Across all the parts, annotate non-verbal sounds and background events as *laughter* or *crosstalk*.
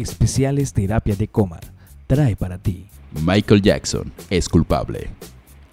Especiales Terapia de Coma trae para ti. Michael Jackson es culpable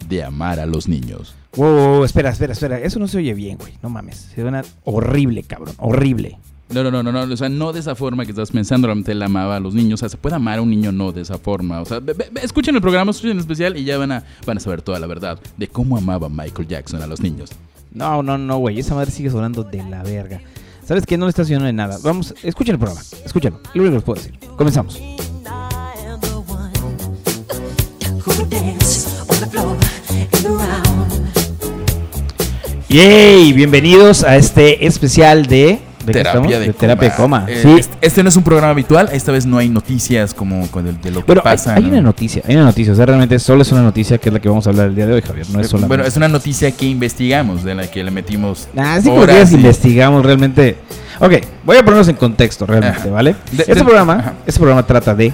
de amar a los niños. Wow, wow, wow, espera, espera, espera. Eso no se oye bien, güey. No mames. Se suena horrible, cabrón. Horrible. No, no, no, no, no, o sea, no de esa forma que estás pensando, realmente él amaba a los niños, o sea, se puede amar a un niño no de esa forma, o sea, escuchen el programa, escuchen el especial y ya van a, van a saber toda la verdad de cómo amaba Michael Jackson a los niños. No, no, no, güey. Esa madre sigue sonando de la verga. ¿Sabes qué? No le está haciendo de nada. Vamos, escuchen el programa. Escúchenlo. Lo único que les puedo decir. Comenzamos. ¡Yay! Bienvenidos a este especial de... Terapia de, terapia de coma. Eh, sí. este, este no es un programa habitual, esta vez no hay noticias como con el- de lo que hay, pasa. hay ¿no? una noticia, hay una noticia, o sea, realmente solo es una noticia que es la que vamos a hablar el día de hoy, Javier, no es solamente... Bueno, es una noticia que investigamos, de la que le metimos Ah, sí, porque y- investigamos realmente. Ok, voy a ponernos en contexto realmente, Ajá. ¿vale? De- este programa, ajá. este programa trata de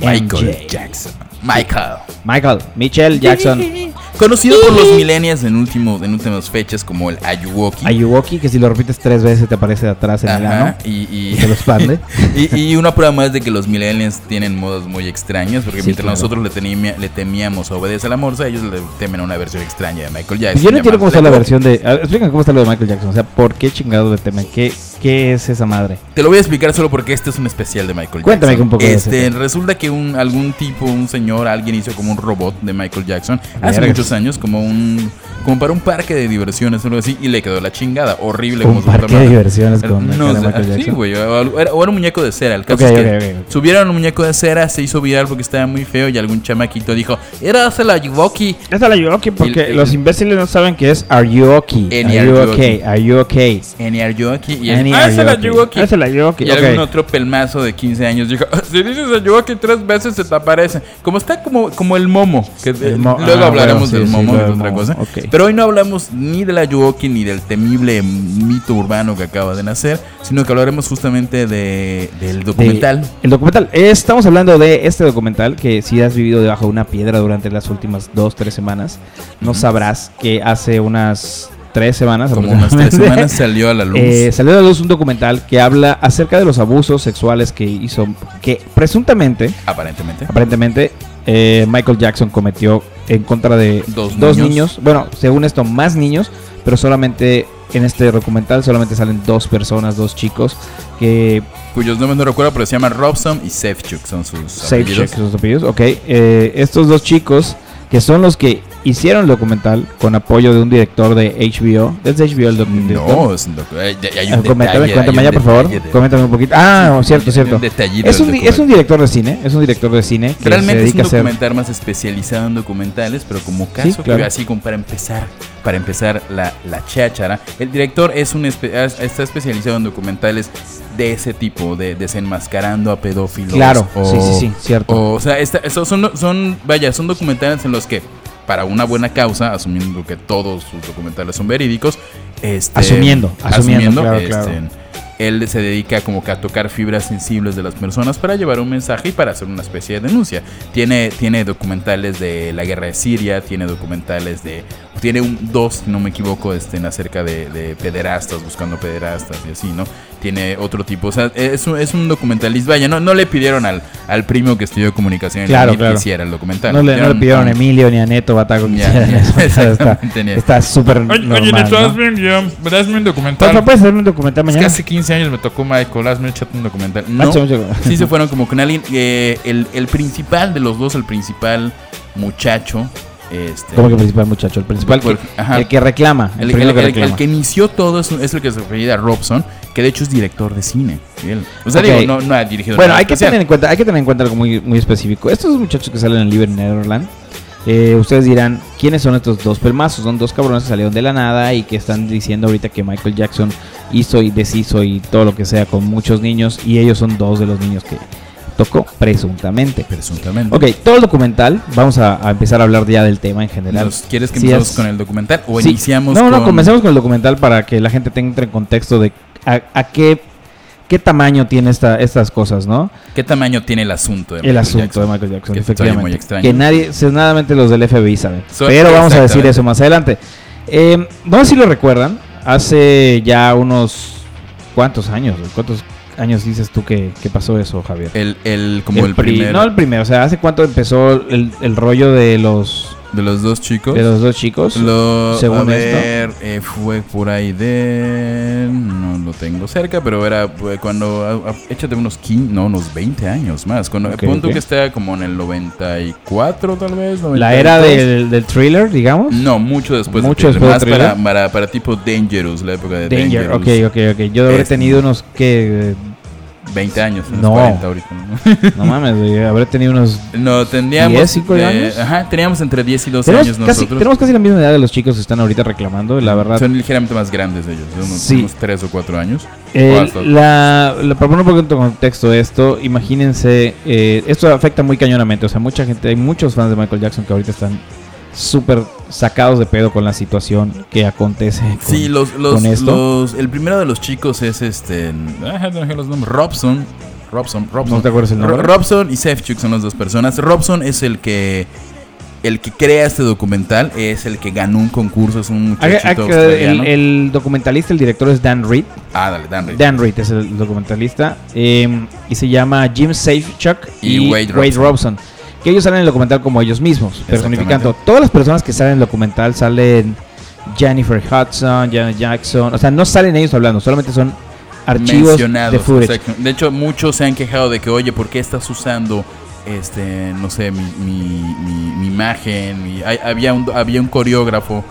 Michael MJ. Jackson. Michael. Michael, Michelle Jackson, *laughs* Conocido por los millennials en, último, en últimas fechas como el Ayuwoki. Ayuwoki, que si lo repites tres veces te aparece de atrás en el ano y, y, y se lo expande. *laughs* y, y una prueba más de que los millennials tienen modas muy extrañas, porque Sí, mientras claro. nosotros le, temia- le temíamos a Obedece a la Morsa, ellos le temen a una versión extraña de Michael Jackson. Yo no entiendo cómo está la versión de... Explícame cómo está lo de Michael Jackson, o sea, ¿por qué chingados le temen? ¿Qué, ¿Qué es esa madre? Te lo voy a explicar solo porque este es un especial de Michael Cuéntame Jackson. un poco Este, resulta que un, algún tipo, un señor, alguien hizo como un robot de Michael Jackson hace muchos años, como un como para un parque de diversiones o algo así, y le quedó la chingada, horrible. Un como parque de diversiones con No, o sea, sí, güey, o, o era, o era un muñeco de cera. El caso es que subieron un muñeco de cera, se hizo viral porque estaba muy feo y algún chamaquito dijo, era hace la Yuwoki. Esta la Ayuwoki porque El- los el- imbéciles no saben que es Are you okay? Any Are are you you okay? okay? Are you okay? En el Yuwoki y Any el, are ah, you la okay? Yuwoki. Esa la Ayuwoki, Y algún otro pelmazo de 15 años dijo, "Ah, si dices a Yuwoki tres veces se te aparece. Como está como, como el momo. Que El mo- luego ah, hablaremos bueno, del sí, sí, momo, es del otra momo, cosa. ok. Pero hoy no hablamos ni de la Yuwoki ni del temible mito urbano que acaba de nacer, sino que hablaremos justamente de, del documental. De- el documental. Estamos hablando de este documental que si has vivido debajo de una piedra durante las últimas dos, tres semanas, no sabrás que hace unas tres semanas, Como unas tres *laughs* semanas salió a la luz. eh, salió a la luz un documental que habla acerca de los abusos sexuales que hizo, que presuntamente, aparentemente. aparentemente, eh, Michael Jackson cometió en contra de Dos dos, niños. niños. Bueno, según esto, más niños, pero solamente en este documental solamente salen dos personas, dos chicos que Cuyos nombres no recuerdo, pero se llaman Robson y Sefchuk, son sus apellidos. check sus apellidos. Ok, eh, estos dos chicos que son los que hicieron el documental con apoyo de un director de HBO. ¿Es de HBO el doc- director? No, es un docu- hay, hay un Ah, coméntame, cuéntame ya, un por favor. de- Coméntame un poquito. Ah, un- cierto, un- cierto. un Es un, es documental. un director de cine, es un director de cine que Realmente se es un dedica a hacer... documental más especializado en documentales, pero como caso, claro. que así como para empezar, para empezar la, la cháchara, el director es un espe- es- está especializado en documentales de ese tipo, de desenmascarando a pedófilos. Claro, o, sí, sí, sí, cierto. O, o sea, esos son, son, vaya, son documentales en los que, para una buena causa, asumiendo que todos sus documentales son verídicos, este, Asumiendo, asumiendo, claro, claro. Él se dedica como que a tocar fibras sensibles de las personas para llevar un mensaje y para hacer una especie de denuncia. Tiene, tiene documentales de la guerra de Siria, tiene documentales de... Tiene un, dos, si no me equivoco, este, acerca de, de pederastas, buscando pederastas y así, ¿no? Tiene otro tipo, o sea, es un, es un documentalista. Vaya, no, no le pidieron al, al primo que estudió comunicación Claro, claro. que hiciera el documental. No le, no le pidieron a Emilio ni a Neto Bataco que Ya, hicieran *laughs* ya, eso. Está- súper Oye, normal, oye, Neto, ¿no? hazme hazme un documental. favor, ¿puedes hacerme un documental Es mañana? que hace 15 años me tocó Michael, hazme un documental. No, Macho, mucho- sí se fueron como con alguien. eh, el, el principal de los dos, el principal muchacho. Este, ¿Cómo que principal muchacho? El principal que, ajá. el que reclama. El, el, el- que el- reclama. el que inició todo es, es el que se refiere a Robson, que de hecho es director de cine. Él. O sea, digo, no, no ha dirigido Bueno, nada hay que, especial. tener en cuenta, hay que tener en cuenta algo muy, muy específico. Estos muchachos que salen en Libre Netherland, eh, ustedes dirán, ¿quiénes son estos dos pelmazos? Son dos cabrones que salieron de la nada y que están diciendo ahorita que Michael Jackson hizo y deshizo y todo lo que sea con muchos niños y ellos son dos de los niños que tocó presuntamente. Presuntamente. Ok, todo el documental, vamos a, a empezar a hablar ya del tema en general. Nos- ¿Quieres que empecemos con el documental o Sí. iniciamos No, con... no, comencemos con el documental para que la gente tenga en contexto de a, a qué, qué tamaño tiene esta, estas cosas, ¿no? ¿Qué tamaño tiene el asunto de El Michael asunto Jackson? de Michael Jackson, Que efectivamente. muy extraño. Que nadie, los del FBI saben. So- Pero vamos a decir eso más adelante. Eh, no sé si lo recuerdan, hace ya unos... ¿Cuántos años? ¿Cuántos? años dices tú que, que pasó eso, Javier? El, el, como el, pri- primer No el primero, o sea, ¿hace cuánto empezó el, el rollo de los, de los dos chicos. de los dos chicos? Lo, según a ver, eh, fue por ahí de... No lo tengo cerca, pero era pues, cuando... a- a- échate unos 15, no, unos 20 años más. Cuando, Ok, punto ok. que esté como en el 94 tal vez. La era 92. del, del thriller, digamos. No, mucho después. Mucho de después de Más para, para, para tipo Dangerous, la época de Danger, ok, Dangerous. ok, ok. Yo habré Es- tenido unos que... 20 años, unos No. 40 ahorita. ¿no? *laughs* No mames, güey, habré tenido unos... No, tendríamos... 10, cinco eh, años. Ajá, teníamos entre 10 y 12 Tenemos años casi, nosotros. tenemos casi la misma edad de los chicos que están ahorita reclamando, la verdad. Son ligeramente más grandes ellos, unos, Sí. unos 3 o 4 años. Eh, O hasta- la, la- para poner un poquito de contexto esto, imagínense, eh, esto afecta muy cañonamente, o sea, mucha gente, hay muchos fans de Michael Jackson que ahorita están súper sacados de pedo con la situación que acontece. con- Sí, los, los, con esto. los- el primero de los chicos es este, ah, Robson, Robson, Robson. ¿No te acuerdas el nombre? Ro- Robson y Sefchuk son las dos personas. Robson es el que el que crea este documental, es el que ganó un concurso, es un muchachito el, el documentalista, el director es Dan Reed. Ah, dale, Dan Reed. Dan Reed es el documentalista. eh, y se llama Jim Safechuck y, Y Wade Wade, Robson. Que ellos salen en el documental como ellos mismos, personificando. Todas las personas que salen en el documental salen Jennifer Hudson, Janet Jackson. O sea, no salen ellos hablando, solamente son archivos de footage. exacto. De hecho, muchos se han quejado de que, oye, ¿por qué estás usando, este, no sé, mi, mi, mi- mi imagen? Mi- hay- había, un, había un coreógrafo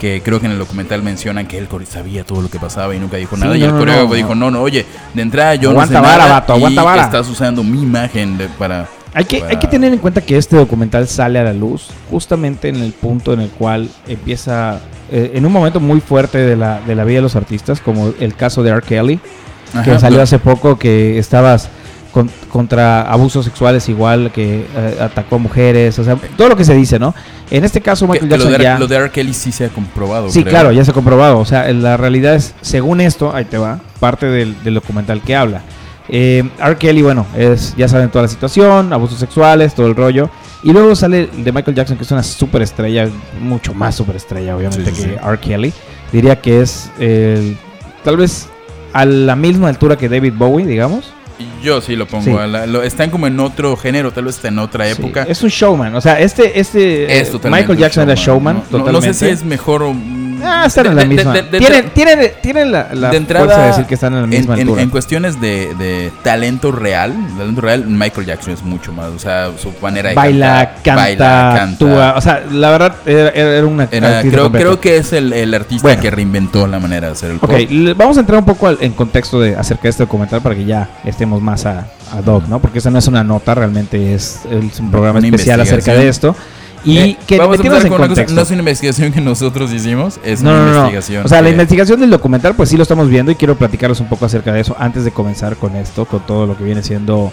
que creo que en el documental mencionan que él sabía todo lo que pasaba y nunca dijo Sí, nada. y no, el coreógrafo no, dijo, no. no, oye, de entrada yo Aguanta no sé vara, nada vato, y aguanta vara". estás usando mi imagen de- para... Hay que, hay que tener en cuenta que este documental sale a la luz justamente en el punto en el cual empieza, eh, en un momento muy fuerte de la, de la vida de los artistas, como el caso de R. Kelly, que salió hace poco, que estabas con- contra abusos sexuales igual, que eh, atacó a mujeres, o sea, todo lo que se dice, ¿no? En este caso Michael que lo, Jackson de, ya... lo de R. Kelly sí se ha comprobado. Sí, creo. claro, ya se ha comprobado. O sea, la realidad es, según esto, ahí te va, parte del, del documental que habla. Eh, R. Kelly, bueno, es, ya saben toda la situación, abusos sexuales, todo el rollo. Y luego sale el de Michael Jackson, que es una superestrella, mucho más superestrella, obviamente, Sí, sí, que sí. R. Kelly. Diría que es el- tal vez a la misma altura que David Bowie, digamos. Yo sí lo pongo. A la- lo- están como en otro género, tal vez está en otra época. es un showman. O sea, este, este Es eh, totalmente Michael Jackson era showman, No- no, no totalmente. sé si es mejor o. Ah, están en la misma. tienen, tienen, tienen la, la de entrada, fuerza de decir que están en la misma en- altura. en cuestiones de, de talento real, talento real, Michael Jackson es mucho más. O sea, su manera de baila, cantar, canta, baila, actúa. O sea, la verdad, era, era una Era- creo, creo que es el, el artista Bueno. que reinventó la manera de hacer el Ok, pop. le- vamos a entrar un poco al- en contexto de, acerca de este documental para que ya estemos más a, a Doc, ¿no? Porque esa no es una nota, realmente es, es un programa Una especial acerca de esto. Y Eh, que vamos a metimos en contexto. no es una investigación que nosotros hicimos, es No, una no, no. investigación. O sea, la investigación del documental, pues sí lo estamos viendo y quiero platicarles un poco acerca de eso antes de comenzar con esto, con todo lo que viene siendo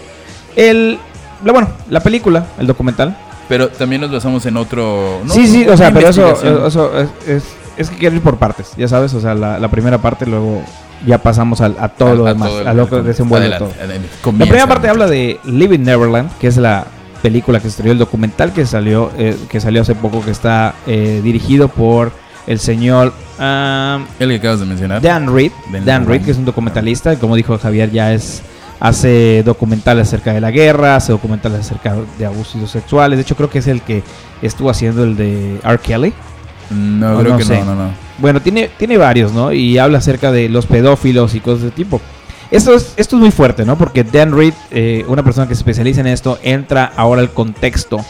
el, la, bueno, la película, el documental. Pero también nos basamos en otro. no, sí, sí, o sea, pero eso, es, es, es que quiero ir por partes, ya sabes, o sea, la, la primera parte, luego ya pasamos a, todo A- lo a demás, todo el- a lo que desenvuelve todo. Adelante, adelante. La primera parte habla de Living Neverland, que es la película que se estrenó, el documental que salió, eh, que salió hace poco, que está eh, dirigido por el señor ah, El que acabas de mencionar. Dan Reed. Dan Dan Reed, que es un documentalista, y como dijo Javier, ya es hace documentales acerca de la guerra, hace documentales acerca de abusos sexuales. De hecho, creo que es el que estuvo haciendo el de R. Kelly. No, No, creo no que sé. no, no, no. Bueno, tiene, tiene varios, ¿no? Y habla acerca de los pedófilos y cosas de tipo. Esto es, esto es muy fuerte, ¿no? Porque Dan Reed, eh, una persona que se especializa en esto, entra ahora al contexto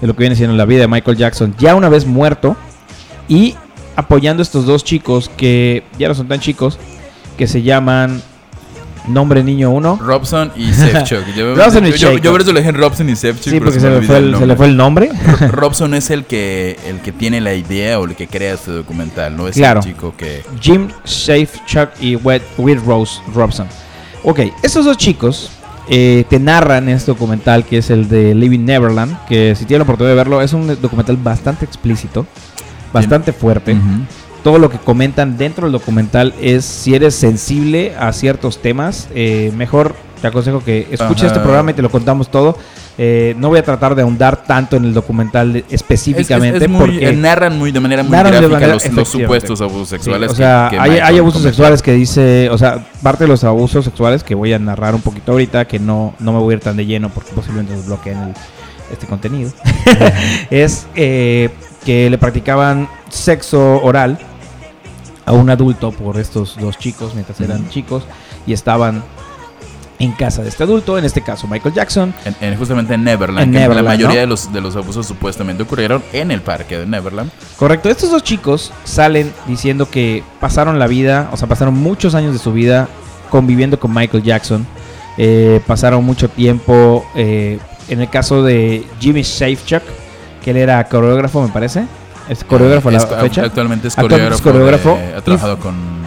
de lo que viene siendo la vida de Michael Jackson, ya una vez muerto, y apoyando a estos dos chicos que ya no son tan chicos, que se llaman Nombre Niño 1. Robson y Sefchuk. *laughs* Yo, Robson y yo, yo, por eso le dije Robson y Sefchuk. Sí, porque se me olvidó fue el el, se le fue el nombre. Robson es el que, el que tiene la idea o el que crea este documental, no es Claro. el chico que... Jim Chuck y Will Rose Robson. Ok, estos dos chicos eh, te narran este documental que es el de Living Neverland, que si tienen la oportunidad de verlo, es un documental bastante explícito, bastante fuerte. Ujú. Todo lo que comentan dentro del documental es si eres sensible a ciertos temas, eh, mejor Te aconsejo que escuches Ajá. este programa y te lo contamos todo. Eh, no voy a tratar de ahondar tanto en el documental de- Es- es- específicamente es muy- porque eh, narran muy de manera muy de gráfica manera- los, supuestos abusos Sí, sexuales. o sea, que hay, hay abusos sexuales que dice, o sea, parte de los abusos sexuales que voy a narrar un poquito ahorita, que no, no me voy a ir tan de lleno porque posiblemente nos bloqueen el- este contenido, *laughs* es eh, que le practicaban sexo oral a un adulto por estos dos chicos mientras eran chicos y estaban en casa de este adulto, en este caso Michael Jackson. En- en- justamente en Neverland. En que Neverland, la mayoría ¿no? de, los, de los abusos supuestamente ocurrieron en el parque de Neverland. Correcto, estos dos chicos salen diciendo que pasaron la vida, o sea, pasaron muchos años de su vida conviviendo con Michael Jackson. Eh, pasaron mucho tiempo, eh, en el caso de Jimmy Safechuck, que él era coreógrafo, me parece. Es coreógrafo la Es- fecha. Actualmente es Actualmente es coreógrafo. coreógrafo de- ha y- trabajado con.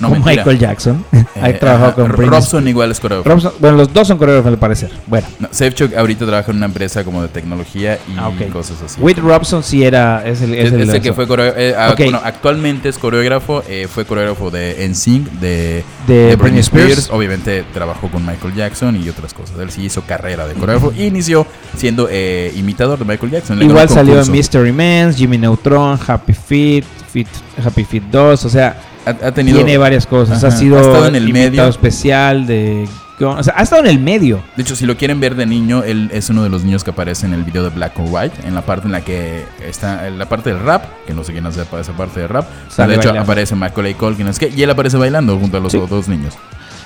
No, con mentira. Michael Jackson. *laughs* Eh, trabajado ajá, con Robson igual es coreógrafo. Robson- bueno, los dos son coreógrafos al parecer. Bueno, No, Safechuck ahorita trabaja en una empresa como de tecnología y Ah, cosas así. Whit Robson sí era, es el, es Es, el es el que fue coreo- eh, ah, bueno, actualmente es coreógrafo, eh, fue coreógrafo de NSYNC, de, de, de Britney Spears. obviamente trabajó con Michael Jackson y otras cosas. Él sí hizo carrera de coreógrafo y inició siendo eh, imitador de Michael ganó Igual salió en. Mystery Men, Jimmy Neutron, Happy Feet, Fit, Happy Feet 2, o sea, Ha, ha tenido tiene varias cosas. Ajá. Ha sido Ha estado en el medio. especial de, o sea, ha estado en el medio. De hecho, si lo quieren ver de niño, él es uno de los niños que aparece en el video de Black or White, en la parte en la que está en la parte del rap, que no sé quién hace esa parte de rap. Sale de hecho, bailando. aparece Macaulay Culkin, es que y él aparece bailando junto a los Sí. dos niños.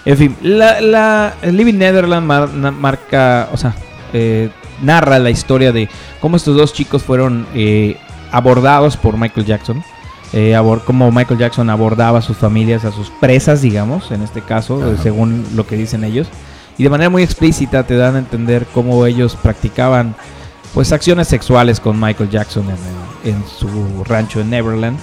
En fin, la, la Living Netherland mar- marca, o sea, eh, narra la historia de cómo estos dos chicos fueron eh, abordados por Michael Jackson. Eh, cómo Michael Jackson abordaba a sus familias, a sus presas, digamos, en este caso, Ajá. según lo que dicen ellos. Y de manera muy explícita te dan a entender cómo ellos practicaban pues acciones sexuales con Michael Jackson en, su rancho en Neverland.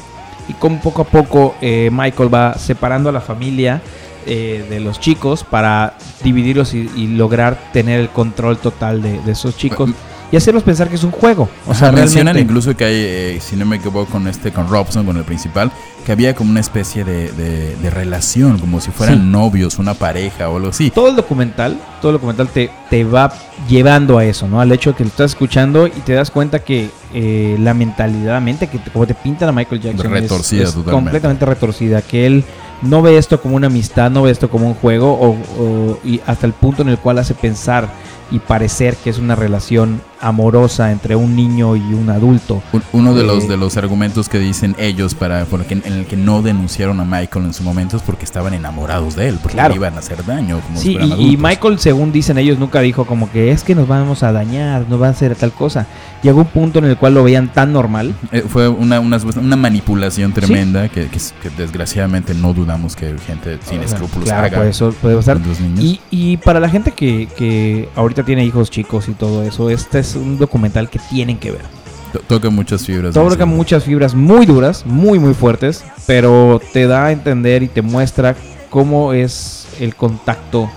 Y cómo poco a poco eh, Michael va separando a la familia eh, de los chicos para dividirlos y, y lograr tener el control total de, de esos chicos y hacerlos pensar que es un juego. O sea, mencionan realmente. incluso que hay, eh, si no me equivoco, con este, con Robson, con el principal, que había como una especie de, de- de relación, como si fueran Sí. novios, una pareja o algo así. Todo el documental, todo el documental te, te va llevando a eso, ¿no? Al hecho de que lo estás escuchando y te das cuenta que eh, la mentalidad, la mente que como te pintan a Michael Jackson es- Retorcida es, totalmente. completamente retorcida, que él no ve esto como una amistad, no ve esto como un juego o, o- y hasta el punto en el cual hace pensar y parecer que es una relación amorosa entre un niño y un adulto. Un- Uno de los Eh, de los argumentos que dicen ellos para por que- en el que no denunciaron a Michael en su momento es porque estaban enamorados de él, porque Claro. le iban a hacer daño como Sí, y. Michael, según dicen ellos, nunca dijo como que es que nos vamos a dañar, nos va a hacer tal cosa. Llegó un punto en el cual lo veían tan normal. Eh, fue una, una, una manipulación tremenda que, que, que desgraciadamente no dudamos que gente sin O sea, escrúpulos claro, haga pues eso puede pasar. los y para la gente que, que ahorita tiene hijos chicos y todo eso, este es un documental que tienen que ver. To- toca muchas fibras. Toca muchas fibras muy duras, muy muy fuertes, pero te da a entender y te muestra cómo es el contacto.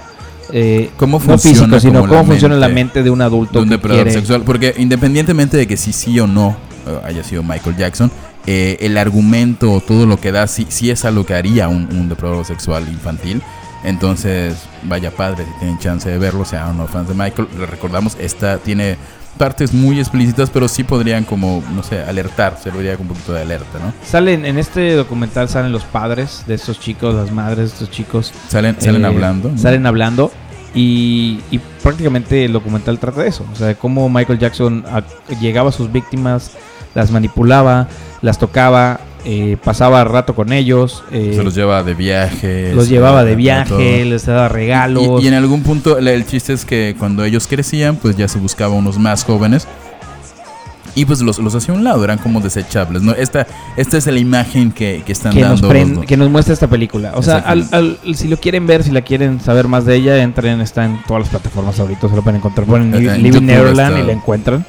eh, ¿Cómo no funciona físico, sino cómo la funciona la mente mente de un adulto de un depredador quiere- sexual. Porque independientemente de que si sí o no eh, haya sido Michael Jackson, eh, el argumento, todo lo que da, sí, sí es algo que haría un, un depredador sexual infantil. Entonces, vaya padre, si tienen chance de verlo, sean o no fans de Michael. Les recordamos, esta tiene partes muy explícitas, pero sí podrían como, no sé, alertar, se lo diría con un poquito de alerta, ¿no? Salen en este documental salen los padres de estos chicos, las madres de estos chicos. Salen, salen eh, hablando. ¿no? Salen hablando y, y prácticamente el documental trata de eso. O sea, de cómo Michael Jackson a- llegaba a sus víctimas, las manipulaba, las tocaba, eh, pasaba rato con ellos. eh, Se los lleva de viaje. los llevaba de viaje, les daba regalos. Y, y en algún punto el chiste es que cuando ellos crecían, pues ya se buscaba unos más jóvenes. Y pues los, los hacía a un lado, eran como desechables. ¿no? Esta, esta es la imagen que, que están que nos, dando. los- que nos muestra esta película. O sea, al- al- si lo quieren ver, si la quieren saber más de ella, entren, está en todas las plataformas ahorita, se lo pueden encontrar. Ponen En Living Neverland y la encuentran.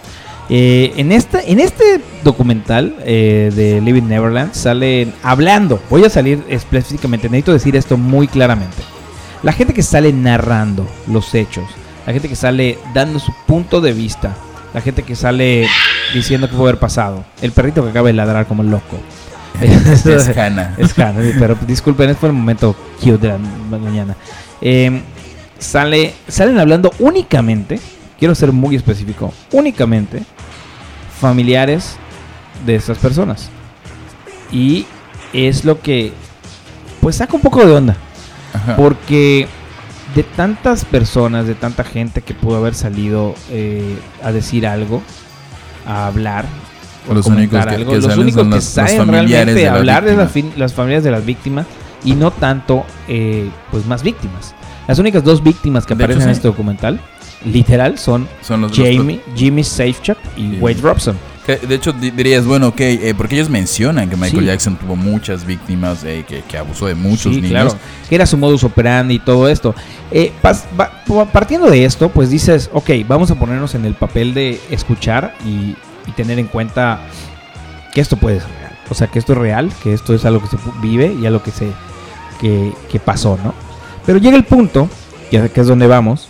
Eh, en, esta, en este documental eh, de Living Neverland salen hablando. Voy a salir específicamente, necesito decir esto muy claramente. La gente que sale narrando los hechos, la gente que sale dando su punto de vista, la gente que sale diciendo que puede haber pasado, el perrito que acaba de ladrar como el loco. *laughs* es Hannah. Es Hannah, pero disculpen, es por el momento cute de la mañana. Eh, sale, salen hablando únicamente, quiero ser muy específico, únicamente familiares de estas personas. Y es lo que, pues saca un poco de onda. Ajá. Porque de tantas personas, de tanta gente que pudo haber salido eh, a decir algo, a hablar, o Los únicos que- algo, que los únicos son que saben realmente de la hablar de las, las familias de las víctimas y no tanto, eh, pues más víctimas. Las únicas dos víctimas que De hecho, aparecen en sí. este documental, literal, son Son los, los Jamie, Jimmy Safechuck y. Wade Robson. Que, de hecho, di- dirías, bueno, ok, eh, porque ellos mencionan que Michael Sí. Jackson tuvo muchas víctimas, eh, que, que abusó de muchos Sí, niños. claro. Que era su modus operandi y todo esto. Eh, pas- va- pa- partiendo de esto, pues dices, ok, vamos a ponernos en el papel de escuchar y, y tener en cuenta que esto puede ser real. O sea, que esto es real, que esto es algo que se vive y algo que se que, que pasó, ¿no? Pero llega el punto, que, que es donde vamos,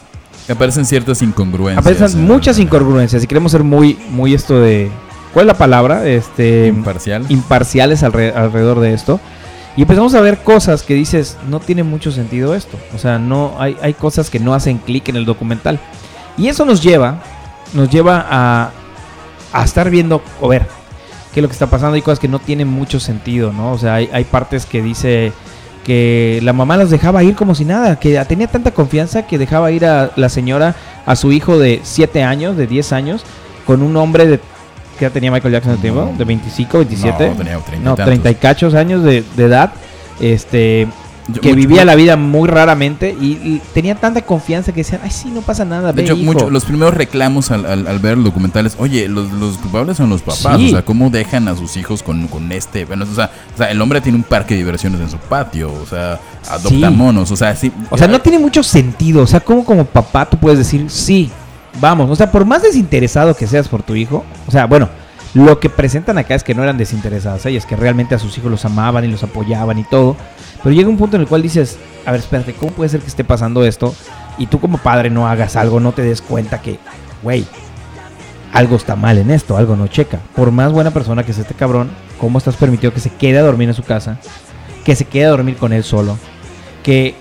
Aparecen ciertas incongruencias. aparecen eh, muchas incongruencias y queremos ser muy, muy esto de... ¿Cuál es la palabra? Este, Imparcial. imparciales alre- alrededor de esto. Y empezamos a ver cosas que dices, no tiene mucho sentido esto. O sea, no hay, hay cosas que no hacen clic en el documental. Y eso nos lleva, nos lleva a, a estar viendo, o ver, qué es lo que está pasando. Hay cosas que no tienen mucho sentido, ¿no? O sea, hay, hay partes que dice que la mamá los dejaba ir como si nada, que tenía tanta confianza que dejaba ir a la señora, a su hijo de 7 años, de 10 años, con un hombre de... ¿Qué tenía Michael Jackson en el tiempo? No. ¿De 25, 27? No, tenía 30 y No, tantos. 30 y cachos años de, de edad. Este, Yo- que mucho- vivía la vida muy raramente y, y tenía tanta confianza que decían, ay, sí, no pasa nada, De hecho, hijo". mucho- los primeros reclamos al, al- al ver el documental es, oye, los, los culpables son los papás. Sí. O sea, ¿cómo dejan a sus hijos con, con este? Bueno, o sea, o sea, el hombre tiene un parque de diversiones en su patio. O sea, adopta Sí. monos. O sea, sí. O sea, no tiene mucho sentido. O sea, como como papá tú puedes decir, sí, vamos. O sea, por más desinteresado que seas por tu hijo, o sea, bueno, lo que presentan acá es que no eran desinteresadas ellas, que realmente a sus hijos los amaban y los apoyaban y todo. Pero llega un punto en el cual dices, a ver, espérate, ¿cómo puede ser que esté pasando esto? Y tú como padre no hagas algo, no te des cuenta que, güey, algo está mal en esto, algo no checa. Por más buena persona que sea este cabrón, ¿cómo estás permitido que se quede a dormir en su casa? Que se quede a dormir con él solo. Que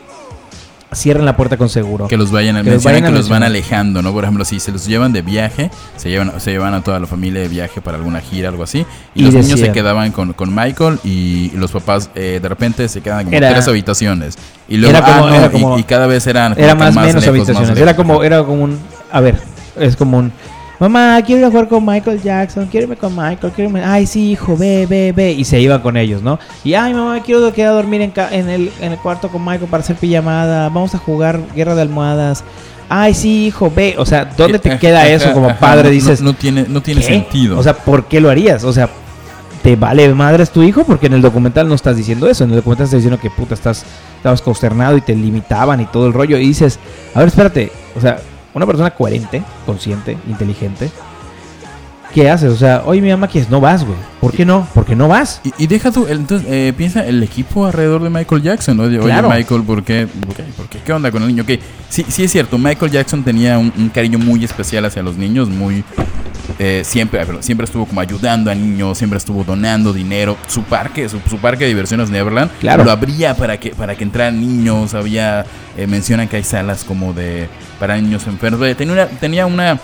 cierren la puerta con seguro. Que los vayan, Que los vayan a que los van alejando, ¿no? Por ejemplo, si se los llevan de viaje, se llevan, se llevan a toda la familia de viaje para alguna gira, algo así. Y, Y los niños se quedaban con, con Michael y los papás eh, de repente se quedan como Era- tres habitaciones. Y luego, Era como- ah, no, era y- como- y, cada vez eran como Era más menos lejos, habitaciones. Era como, era como un. A ver, es como un. Mamá, quiero ir a jugar con Michael Jackson. Quiero irme con Michael. Quiero irme. Ay, sí, hijo, ve, ve, ve. Y se iban con ellos, ¿no? Y ay, mamá, quiero quedar a dormir en, ca- en, el, en el cuarto con Michael para hacer pijamada. Vamos a jugar guerra de almohadas. Ay, sí, hijo, ve. O sea, ¿dónde te Ajá, queda eso ajá, como padre? no- Dices, No, no tiene, no tiene ¿qué? sentido. O sea, ¿por qué lo harías? O sea, ¿te vale madres tu hijo? Porque en el documental no estás diciendo eso. En el documental estás diciendo que puta, estás, estabas consternado y te limitaban y todo el rollo. Y dices, a ver, espérate. O sea, una persona coherente, consciente, inteligente. ¿Qué haces? O sea, oye, mi mamá, que es? No vas, güey. ¿Por qué no? Porque no vas. Y, y deja tú, el- entonces eh, piensa el equipo alrededor de Michael Jackson, ¿no? Oye, oye, Claro. Michael, ¿por qué? ¿Por qué? ¿Por qué? ¿Qué onda con el niño? Ok, sí, sí es cierto, Michael Jackson tenía un, un cariño muy especial hacia los niños, muy... eh, siempre, siempre estuvo como ayudando a niños, siempre estuvo donando dinero. Su parque, su, su parque de diversiones Neverland, Claro. lo abría para que, para que entraran niños, había... eh, mencionan que hay salas como de... para niños enfermos. Tenía una... Tenía una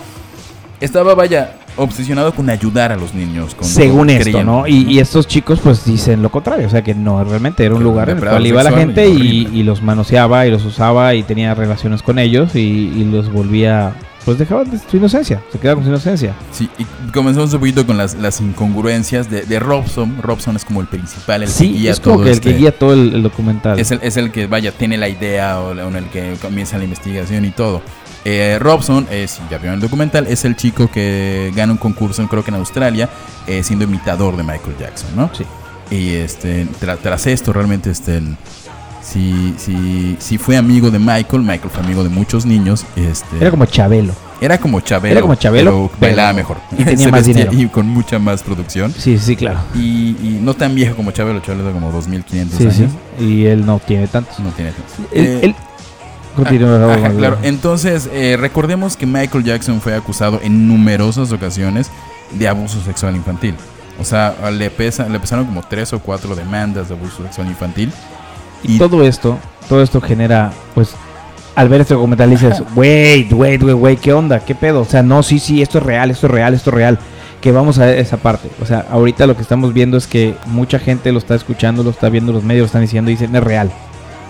estaba, vaya, obsesionado con ayudar a los niños. Con, Según esto, ¿no? Y, y estos chicos pues dicen lo contrario, o sea que no, realmente era un Que lugar en el cual iba la gente y los manoseaba y los usaba y tenía relaciones con ellos y, y los volvía, pues dejaban de su inocencia, se quedaban con su inocencia. Sí, y comenzamos un poquito con las, las incongruencias de, de Robson. Robson es como el principal, el que Sí, guía es como todo que el este- que guía todo el, el documental. Es el, es el que, vaya, tiene la idea o, la- o en el que comienza la investigación y todo. Eh, Robson, eh, si ya vieron el documental, es el chico que gana un concurso, creo que en Australia, eh, siendo imitador de Michael Jackson, ¿no? Sí. Y este, tra- tras esto, realmente, este, si, si, si fue amigo de Michael, Michael fue amigo de muchos niños. Este, Era como Chabelo. Era como Chabelo. Era como Chabelo, pero pero- bailaba mejor. y tenía *laughs* más dinero. Y con mucha más producción. Sí, sí, claro. Y, y no tan viejo como Chabelo. Chabelo de como 2500 Sí, años. sí. Y él no tiene tantos. No tiene tanto. Él, Eh, él- Ajá, claro. Entonces, eh, recordemos que Michael Jackson fue acusado en numerosas ocasiones de abuso sexual infantil. O sea, le, pesa, le pesaron como tres o cuatro demandas de abuso sexual infantil. Y todo esto, todo esto genera, pues, al ver este documental dices, wait, wait, wait, wait, ¿qué onda? ¿Qué pedo? O sea, no, sí, sí, esto es real, esto es real, esto es real. Que vamos a ver esa parte. O sea, ahorita lo que estamos viendo es que mucha gente lo está escuchando, lo está viendo, los medios lo están diciendo y dicen, es real.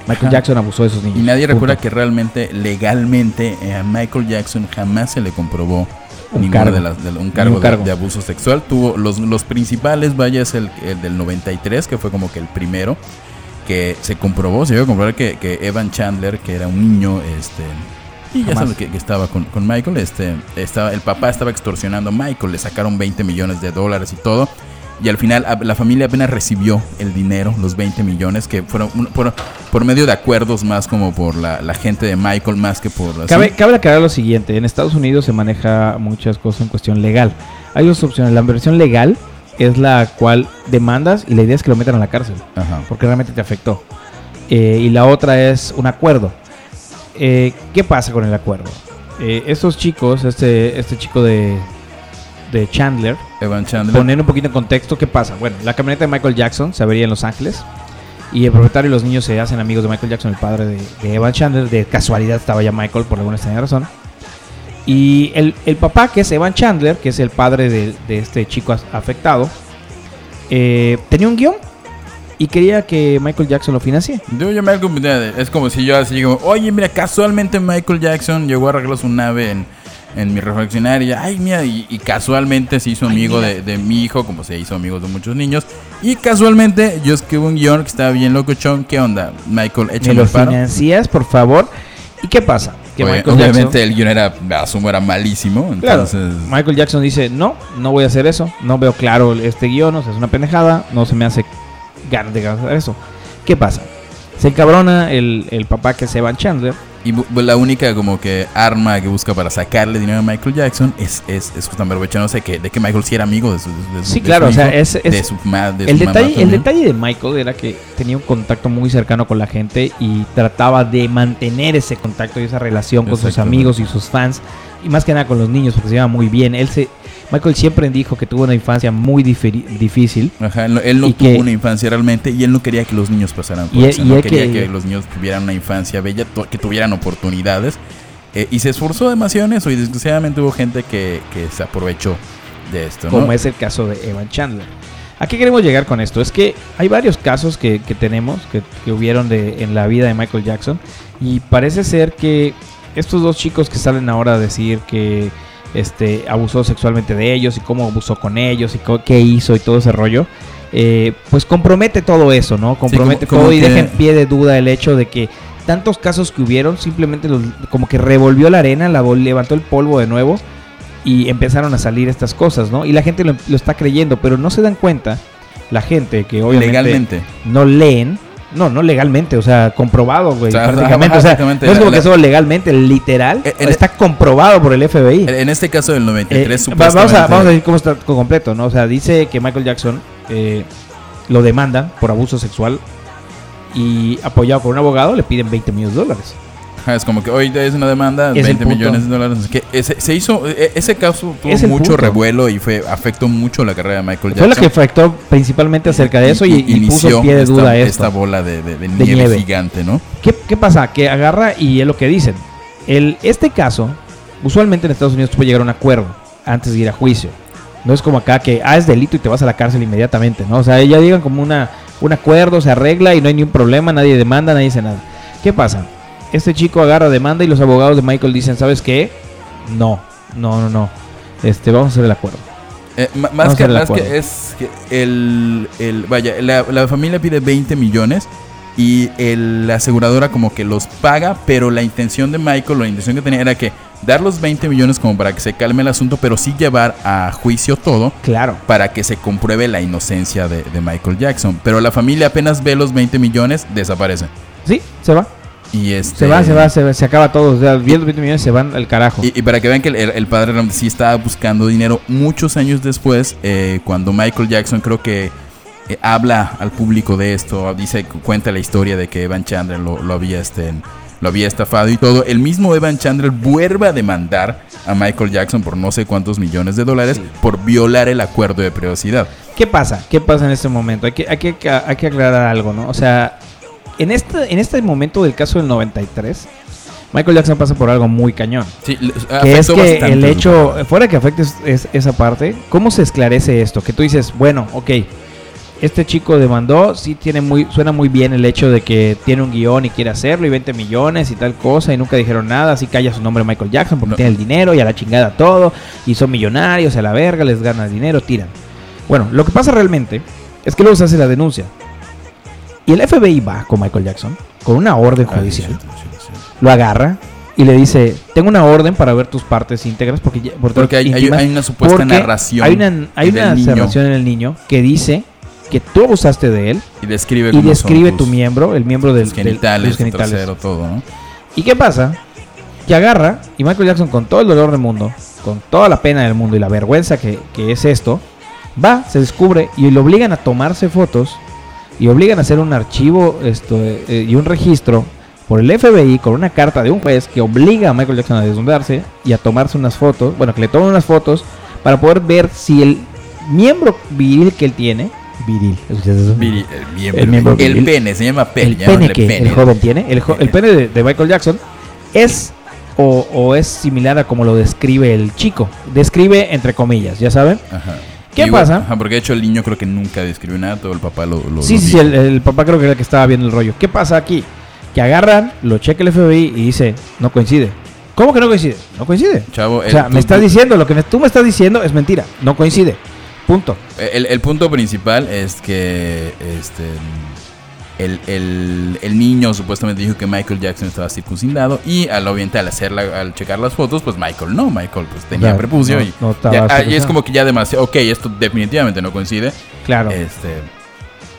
Michael Ajá. Jackson abusó de esos niños. Y nadie recuerda que realmente, legalmente, eh, a Michael Jackson jamás se le comprobó Un ninguna cargo. de las, de- un cargo. De, abuso sexual. Tuvo los, los principales, vaya, es el, el del 93, que fue como que el primero que se comprobó, se dio a comprobar que, que Evan Chandler, que era un niño, este... Y ya sabes que, que estaba con, con Michael, este, estaba, el papá estaba extorsionando a Michael, le sacaron 20 millones de dólares y todo. Y al final la familia apenas recibió el dinero, los 20 millones, que fueron por, por medio de acuerdos más como por la, la gente de Michael, más que por... Cabe, cabe aclarar lo siguiente, en Estados Unidos se maneja muchas cosas en cuestión legal. Hay dos opciones, la versión legal es la cual demandas y la idea es que lo metan a la cárcel, Ajá. porque realmente te afectó. Eh, y la otra es un acuerdo. Eh, ¿Qué pasa con el acuerdo? Eh, estos chicos, este, este chico de, de Chandler, Evan Chandler. poner un poquito en contexto, ¿qué pasa? Bueno, la camioneta de Michael Jackson se avería en Los Ángeles y el propietario y los niños se hacen amigos de Michael Jackson, el padre de, de Evan Chandler. De casualidad estaba ya Michael por alguna extraña razón. Y el, el papá, que es Evan Chandler, que es el padre de, de este chico afectado, eh, tenía un guion y quería que Michael Jackson lo financie. Yo, yo me hago- es como si yo así digo, oye, mira, casualmente Michael Jackson llegó a arreglar su nave en, en mi refaccionaria. Ay, mira, y, y casualmente se hizo amigo de, de mi hijo, como se hizo amigo de muchos niños. Y casualmente yo escribo un guion que estaba bien locochón. ¿Qué onda? Michael, ¿Me échame lo paro. financias, por favor? ¿Y qué pasa? Que Oye, Michael obviamente Jackson- el guion era, asumo, era malísimo. Claro, Entonces, Michael Jackson dice, no, no voy a hacer eso, no veo claro este guion, o sea, es una pendejada, no se me hace ganas de hacer eso. ¿Qué pasa? Se encabrona el, el papá que es Evan Chandler, y la única como que arma que busca para sacarle dinero a Michael Jackson es, es, es justamente aprovechándose que, de que Michael sí era amigo de su, de su- Sí, de claro, su o sea, hijo, es- es- de su ma- de el su mamá detalle, el detalle de Michael era que tenía un contacto muy cercano con la gente y trataba de mantener ese contacto y esa relación con sus amigos y sus fans y más que nada con los niños porque se lleva muy bien. Él se, Michael siempre dijo que tuvo una infancia muy difícil. Ajá, él no, él no tuvo que- una infancia realmente y él no quería que los niños pasaran por Y él- eso. y no él quería que- que... los niños tuvieran una infancia bella, que tuvieran oportunidades. eh, y se esforzó demasiado en eso y desgraciadamente hubo gente que, que se aprovechó de esto. ¿no? como es el caso de Evan Chandler. ¿A qué queremos llegar con esto? Es que hay varios casos que, que tenemos, que, que hubieron de, en la vida de Michael Jackson, y parece ser que estos dos chicos que salen ahora a decir que este, abusó sexualmente de ellos y cómo abusó con ellos y qué hizo y todo ese rollo, eh, pues compromete todo eso, ¿no? Compromete como todo y que- deja en pie de duda el hecho de que tantos casos que hubieron simplemente los- como que revolvió la arena, la levantó el polvo de nuevo y empezaron a salir estas cosas, ¿no? Y la gente lo, lo está creyendo, pero no se dan cuenta, la gente que obviamente Legalmente. no leen, no, no legalmente, o sea, comprobado, güey, O sea, prácticamente, o sea, no es como la- que solo legalmente, literal, Eh, en- está comprobado por el FBI. En este caso del 93, Eh, va- vamos, a, supuestamente- vamos a decir cómo está completo, ¿no? O sea, dice que Michael Jackson eh, lo demanda por abuso sexual y apoyado por un abogado le piden 20 millones de dólares. *laughs* Es como que hoy es una demanda, Es el 20 punto. millones de dólares. Que ese, se hizo, e- ese caso tuvo Es mucho punto. revuelo y fue afectó mucho la carrera de Michael Fue lo Jackson. que afectó principalmente acerca de eso y, y puso pie de esta, duda esta esto. bola de, de- de nieve, nieve. gigante, ¿no? ¿Qué, qué pasa? Que agarra y es lo que dicen. El, este caso, usualmente en Estados Unidos tú puedes llegar a un acuerdo antes de ir a juicio. No es como acá que, ah, es delito y te vas a la cárcel inmediatamente, ¿no? O sea, ya digan como una, un acuerdo, se arregla y no hay ningún problema, nadie demanda, nadie dice nada. ¿Qué pasa? Este chico agarra demanda y los abogados de Michael dicen, ¿sabes qué? No, no, no, no. Este, vamos a hacer el acuerdo. Eh, Vamos más que, más que acuerdo. es que el, el- vaya, la, la familia pide 20 millones y el- la aseguradora como que los paga, pero la intención de Michael, la intención que tenía era que dar los 20 millones como para que se calme el asunto, pero sí llevar a juicio todo Claro. para que se compruebe la inocencia de, de Michael Jackson. Pero la familia apenas ve los 20 millones, desaparece. Sí, se va. Y este, Se va, se va, se, va, se acaba todo. O sea, viendo 20 millones se van al carajo. Y, y para que vean que el, el- padre sí estaba buscando dinero muchos años después, eh, cuando Michael Jackson creo que eh, habla al público de esto, dice, cuenta la historia de que Evan Chandler lo, lo había este, lo había estafado y todo. El mismo Evan Chandler vuelve a demandar a Michael Jackson por no sé cuántos millones de dólares Sí. por violar el acuerdo de privacidad. ¿Qué pasa? ¿Qué pasa en este momento? Hay que, hay que, hay que aclarar algo, ¿no? O sea, en este, en este momento del caso del 93, Michael Jackson pasa por algo muy cañón. Sí, Que es que bastante el hecho, fuera que afecte es- es- esa parte, ¿cómo se esclarece esto? Que tú dices, bueno, ok, este chico demandó, sí tiene muy, suena muy bien el hecho de que tiene un guion y quiere hacerlo y 20 millones y tal cosa y nunca dijeron nada, así calla su nombre Michael Jackson porque No. tiene el dinero y a la chingada todo y son millonarios, a la verga, les gana dinero, tiran. Bueno, lo que pasa realmente es que luego se hace la denuncia y el FBI va con Michael Jackson con una orden Ah, sí, judicial sí, sí, sí. lo agarra y le dice, tengo una orden para ver tus partes íntegras porque, ya- por- Porque hay, hay- íntimas, hay una supuesta porque narración. Hay una, hay narración en el niño que dice que tú abusaste de él Y describe y describe tus- tu miembro, el miembro del, del- genitales, tu genitales. trasero, todo, ¿no? ¿Y qué pasa? Que agarra y Michael Jackson con todo el dolor del mundo, con toda la pena del mundo y la vergüenza que, que es esto, va, se descubre y lo obligan a tomarse fotos y obligan a hacer un archivo esto, eh, eh, y un registro por el FBI con una carta de un juez que obliga a Michael Jackson a desnudarse y a tomarse unas fotos, bueno, que le tomen unas fotos para poder ver si el miembro viril que él tiene, viril, ¿escuchas eso? Viri- el miembro, El miembro el viril. pene, se llama pene. el pene que el joven tiene, el, jo- el Pene. pene de, de Michael Jackson, es o, o es similar a como lo describe el chico. Describe entre comillas, ¿ya saben? Ajá. ¿Qué pasa? porque de hecho el niño creo que nunca describió nada, todo el papá lo, lo Sí, lo sí, dijo. el, el papá creo que era el que estaba viendo el rollo. ¿Qué pasa aquí? Que agarran, lo checa el FBI y dice, no coincide. ¿Cómo que no coincide? No coincide. Chavo, O el- sea, tú- me estás tú- diciendo, lo que me- tú me estás diciendo es mentira. No coincide. Punto. El, el punto principal es que este el, el- el niño supuestamente dijo que Michael Jackson estaba circuncidado y al obviamente al hacerla, al checar las fotos, pues Michael no, Michael pues tenía Ya, prepucio no- y, no ya- ah, y es como que ya demasiado, ok, esto definitivamente no coincide. Claro. Este,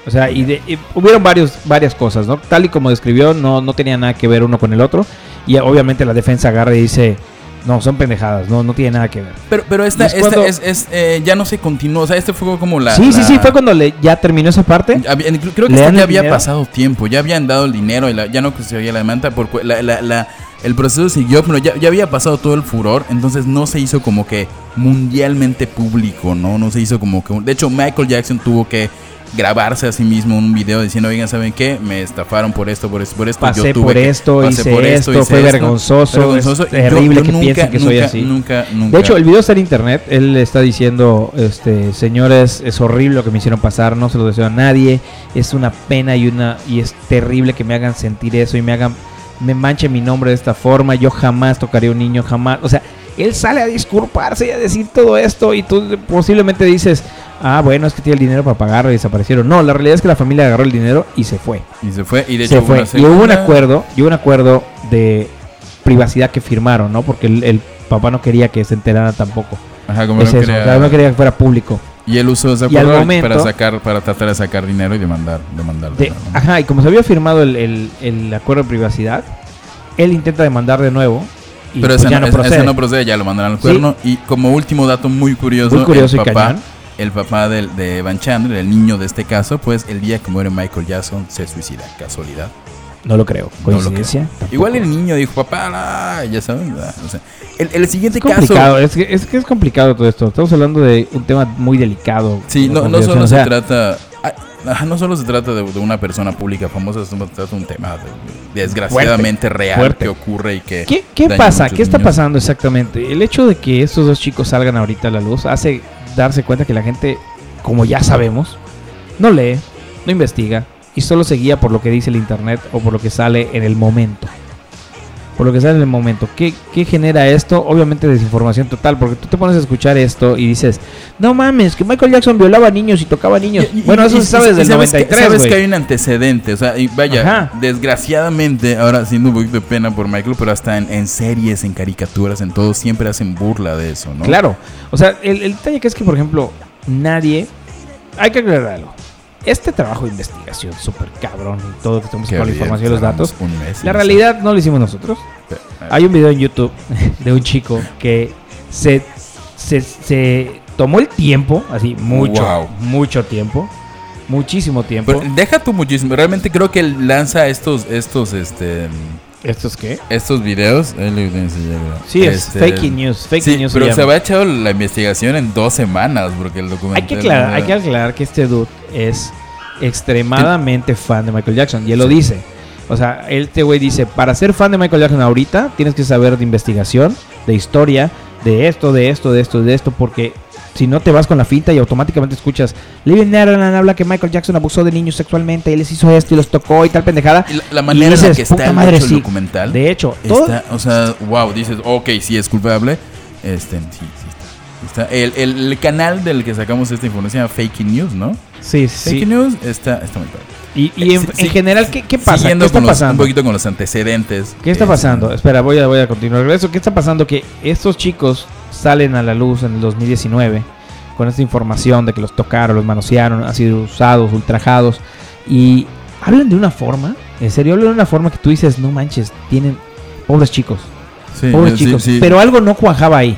O sea, y, de- y hubieron varios, varias cosas, ¿no? Tal y como describió, no, no tenía nada que ver uno con el otro. Y obviamente la defensa agarra y dice, no, son pendejadas, no, no tiene nada que ver. pero pero esta, es esta cuando- es, es, eh, ya no se continuó, o sea, este fue como la... sí, sí, la- sí, fue cuando le, ya terminó esa parte. Había- creo que ya había pasado tiempo, ya habían dado el dinero y la- ya no se había la demanda, por, cu- la, la- la- el proceso siguió, pero ya, ya había pasado todo el furor, entonces no se hizo como que mundialmente público, ¿no? No se hizo como que... De hecho, Michael Jackson tuvo que grabarse a sí mismo un video diciendo, oigan, ¿saben qué? Me estafaron por esto, por esto, por esto. Pasé yo tuve por que- esto, pasé hice por esto, hice fue vergonzoso, es yo- terrible yo que nunca, piensen que soy así. Nunca, nunca... De hecho, el video está en internet. Él está diciendo, este, señores, es horrible lo que me hicieron pasar, no se lo deseo a nadie. Es una pena y una y es terrible que me hagan sentir eso y me hagan me manche mi nombre de esta forma. Yo jamás tocaría a un niño, jamás. O sea, él sale a disculparse y a decir todo esto y tú posiblemente dices, ah, bueno, es que tiene el dinero para pagarlo y desaparecieron. No, la realidad es que la familia agarró el dinero y se fue. Y se fue, y de hecho fue. Y hubo un acuerdo, y hubo un acuerdo de privacidad que firmaron, ¿no? Porque el, el papá no quería que se enterara tampoco. Ajá, como es no eso, quería- o sea, no quería que fuera público. Y él usó ese acuerdo momento- para sacar, para tratar de sacar dinero y demandar, demandar. De- ajá, y como se había firmado el, el- el acuerdo de privacidad, él intenta demandar de nuevo. Y Pero pues ese, ya no, no procede. ese no procede, ya lo mandaron al Sí. cuerno. Y como último dato muy curioso, Muy curioso el y papá. El papá del- de Van Chandler, el niño de este caso, pues el día que muere Michael Jackson se suicida. Casualidad. No lo creo. No lo Coincidencia. Tampoco. Igual el niño dijo, papá, la", ya saben. la", o sea, el, el siguiente Es complicado, caso. es que, es que es complicado todo esto. Estamos hablando de un tema muy delicado. Sí, no, no solo O sea, se trata. ah, no solo se trata de, de una persona pública famosa, se trata de un tema de- desgraciadamente real fuerte. que ocurre y que. ¿Qué, pasa? ¿Qué está niños. pasando exactamente? El hecho de que estos dos chicos salgan ahorita a la luz hace darse cuenta que la gente, como ya sabemos, no lee, no investiga y solo se guía por lo que dice el internet o por lo que sale en el momento. Por lo que sale en el momento. ¿Qué, qué genera esto? Obviamente desinformación total, porque tú te pones a escuchar esto y dices, no mames, que Michael Jackson violaba niños y tocaba niños. Y- y- bueno, eso y- se sabe desde y el sabes que- 93, Sabes que hay un antecedente, o sea, y vaya, Ajá. desgraciadamente, ahora siendo un poquito de pena por Michael, pero hasta en, en series, en caricaturas, en todo, siempre hacen burla de eso, ¿no? Claro. O sea, el, el detalle que es que, por ejemplo, nadie. Hay que aclarar algo. Este trabajo de investigación súper cabrón y todo que estamos con la información y los datos. La realidad no lo hicimos nosotros. Hay un video en YouTube *laughs* de un chico que se, se, se tomó el tiempo, así, mucho, Wow. mucho tiempo, muchísimo tiempo. Pero deja tú muchísimo. Realmente creo que él lanza estos, estos, este, ¿Esto es qué? estos videos. Sí, es Este, fake news, fake sí, news. pero se se había echado la investigación en dos semanas porque el documental. Hay que, aclarar, no hay que aclarar que este dude es extremadamente fan de Michael Jackson y él lo dice. O sea, este güey dice, para ser fan de Michael Jackson ahorita, tienes que saber de investigación, de historia, de esto, de esto, de esto, de esto, porque si no te vas con la finta y automáticamente escuchas, Living Neverland habla que Michael Jackson abusó de niños sexualmente y les hizo esto y los tocó y tal pendejada. Y la, la manera en la que está "Puta el madre, hecho el sí". documental. De hecho, todo, Está, o sea, wow, dices, ok, sí es culpable. Este, sí, sí está. Está- el, el- el canal del que sacamos esta información se llama Fake News, ¿no? sí, Fake sí. News está, está muy padre. Y, y en, Sí, en sí, general, ¿qué, qué pasa? ¿Qué está los- pasando? un poquito con los antecedentes. ¿Qué está eh, pasando? Espera, voy a, voy a continuar. Eso, ¿Qué está pasando? Que estos chicos salen a la luz en el 2019 con esta información de que los tocaron, los manosearon, han sido usados, ultrajados y hablan de una forma, en serio, hablan de una forma que tú dices, no manches, tienen pobres chicos, Sí, pobres eh, sí, chicos, sí. pero algo no cuajaba ahí.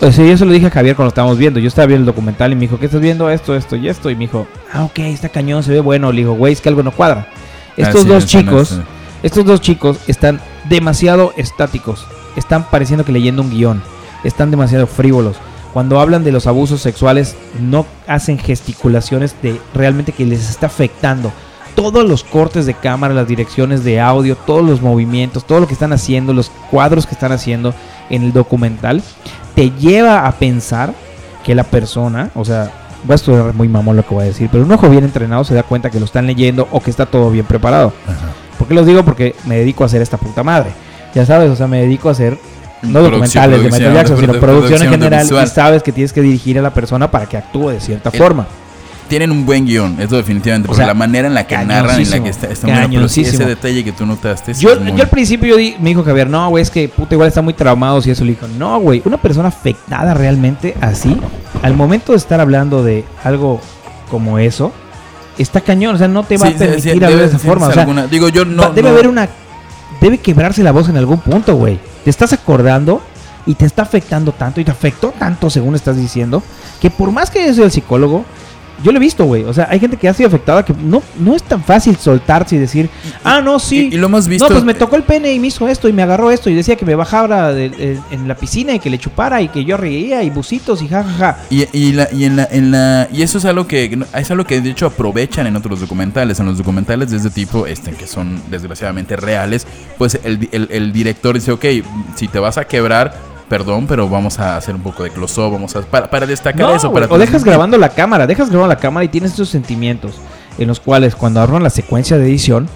O sea, yo se lo dije a Javier cuando estábamos viendo. Yo estaba viendo el documental y me dijo, ¿qué estás viendo? Esto, esto y esto. Y me dijo, ah, ok, está cañón, se ve bueno. Le digo, güey, es que algo no cuadra. Estos Ah, sí, dos no chicos, es, estos dos chicos están demasiado estáticos. Están pareciendo que leyendo un guion. Están demasiado frívolos. Cuando hablan de los abusos sexuales, no hacen gesticulaciones de realmente que les está afectando. Todos los cortes de cámara, las direcciones de audio, todos los movimientos, todo lo que están haciendo, los cuadros que están haciendo en el documental, te lleva a pensar que la persona, o sea, va a estudiar muy mamón lo que voy a decir, pero un ojo bien entrenado se da cuenta que lo están leyendo o que está todo bien preparado. ajá. ¿Por qué los digo? Porque me dedico a hacer esta puta madre. Ya sabes, o sea, me dedico a hacer no documentales de Michael Jackson, sino produ- producción en general. Y sabes que tienes que dirigir a la persona para que actúe de cierta forma. Tienen un buen guion, eso definitivamente. O Porque sea, la manera en la que narran, en la que está, está muy sí, ese detalle que tú notaste. sí Yo, al principio me dijo Javier, no, güey, es que puta, igual está muy traumado y eso. Le dijo, no, güey, una persona afectada realmente así, al momento de estar hablando de algo como eso, está cañón. O sea, no te va Sí, a sí, permitir sí, hablar debe- de esa sí, forma. sí, O sea, alguna- digo, yo no. Debe no- haber una. Debe quebrarse la voz en algún punto, güey. Te estás acordando y te está afectando tanto y te afectó tanto, según estás diciendo, que por más que yo sea el psicólogo, yo lo he visto, güey. O sea, hay gente que ha sido afectada que no, no es tan fácil soltarse y decir, ah, no, sí. Y, y lo hemos visto. no, pues me tocó el pene y me hizo esto y me agarró esto y decía que me bajara de- de- en la piscina y que le chupara y que yo reía y busitos y jajaja. Y, y, la, y, en la, en la, y eso es algo que es algo que de hecho aprovechan en otros documentales. En los documentales de este tipo, este, que son desgraciadamente reales, pues el, el, el director dice, ok, si te vas a quebrar, perdón, pero vamos a hacer un poco de close-up, vamos a, para, para destacar No, eso. Para o dejas grabando la cámara, dejas grabando la cámara y tienes esos sentimientos en los cuales cuando arman la secuencia de edición,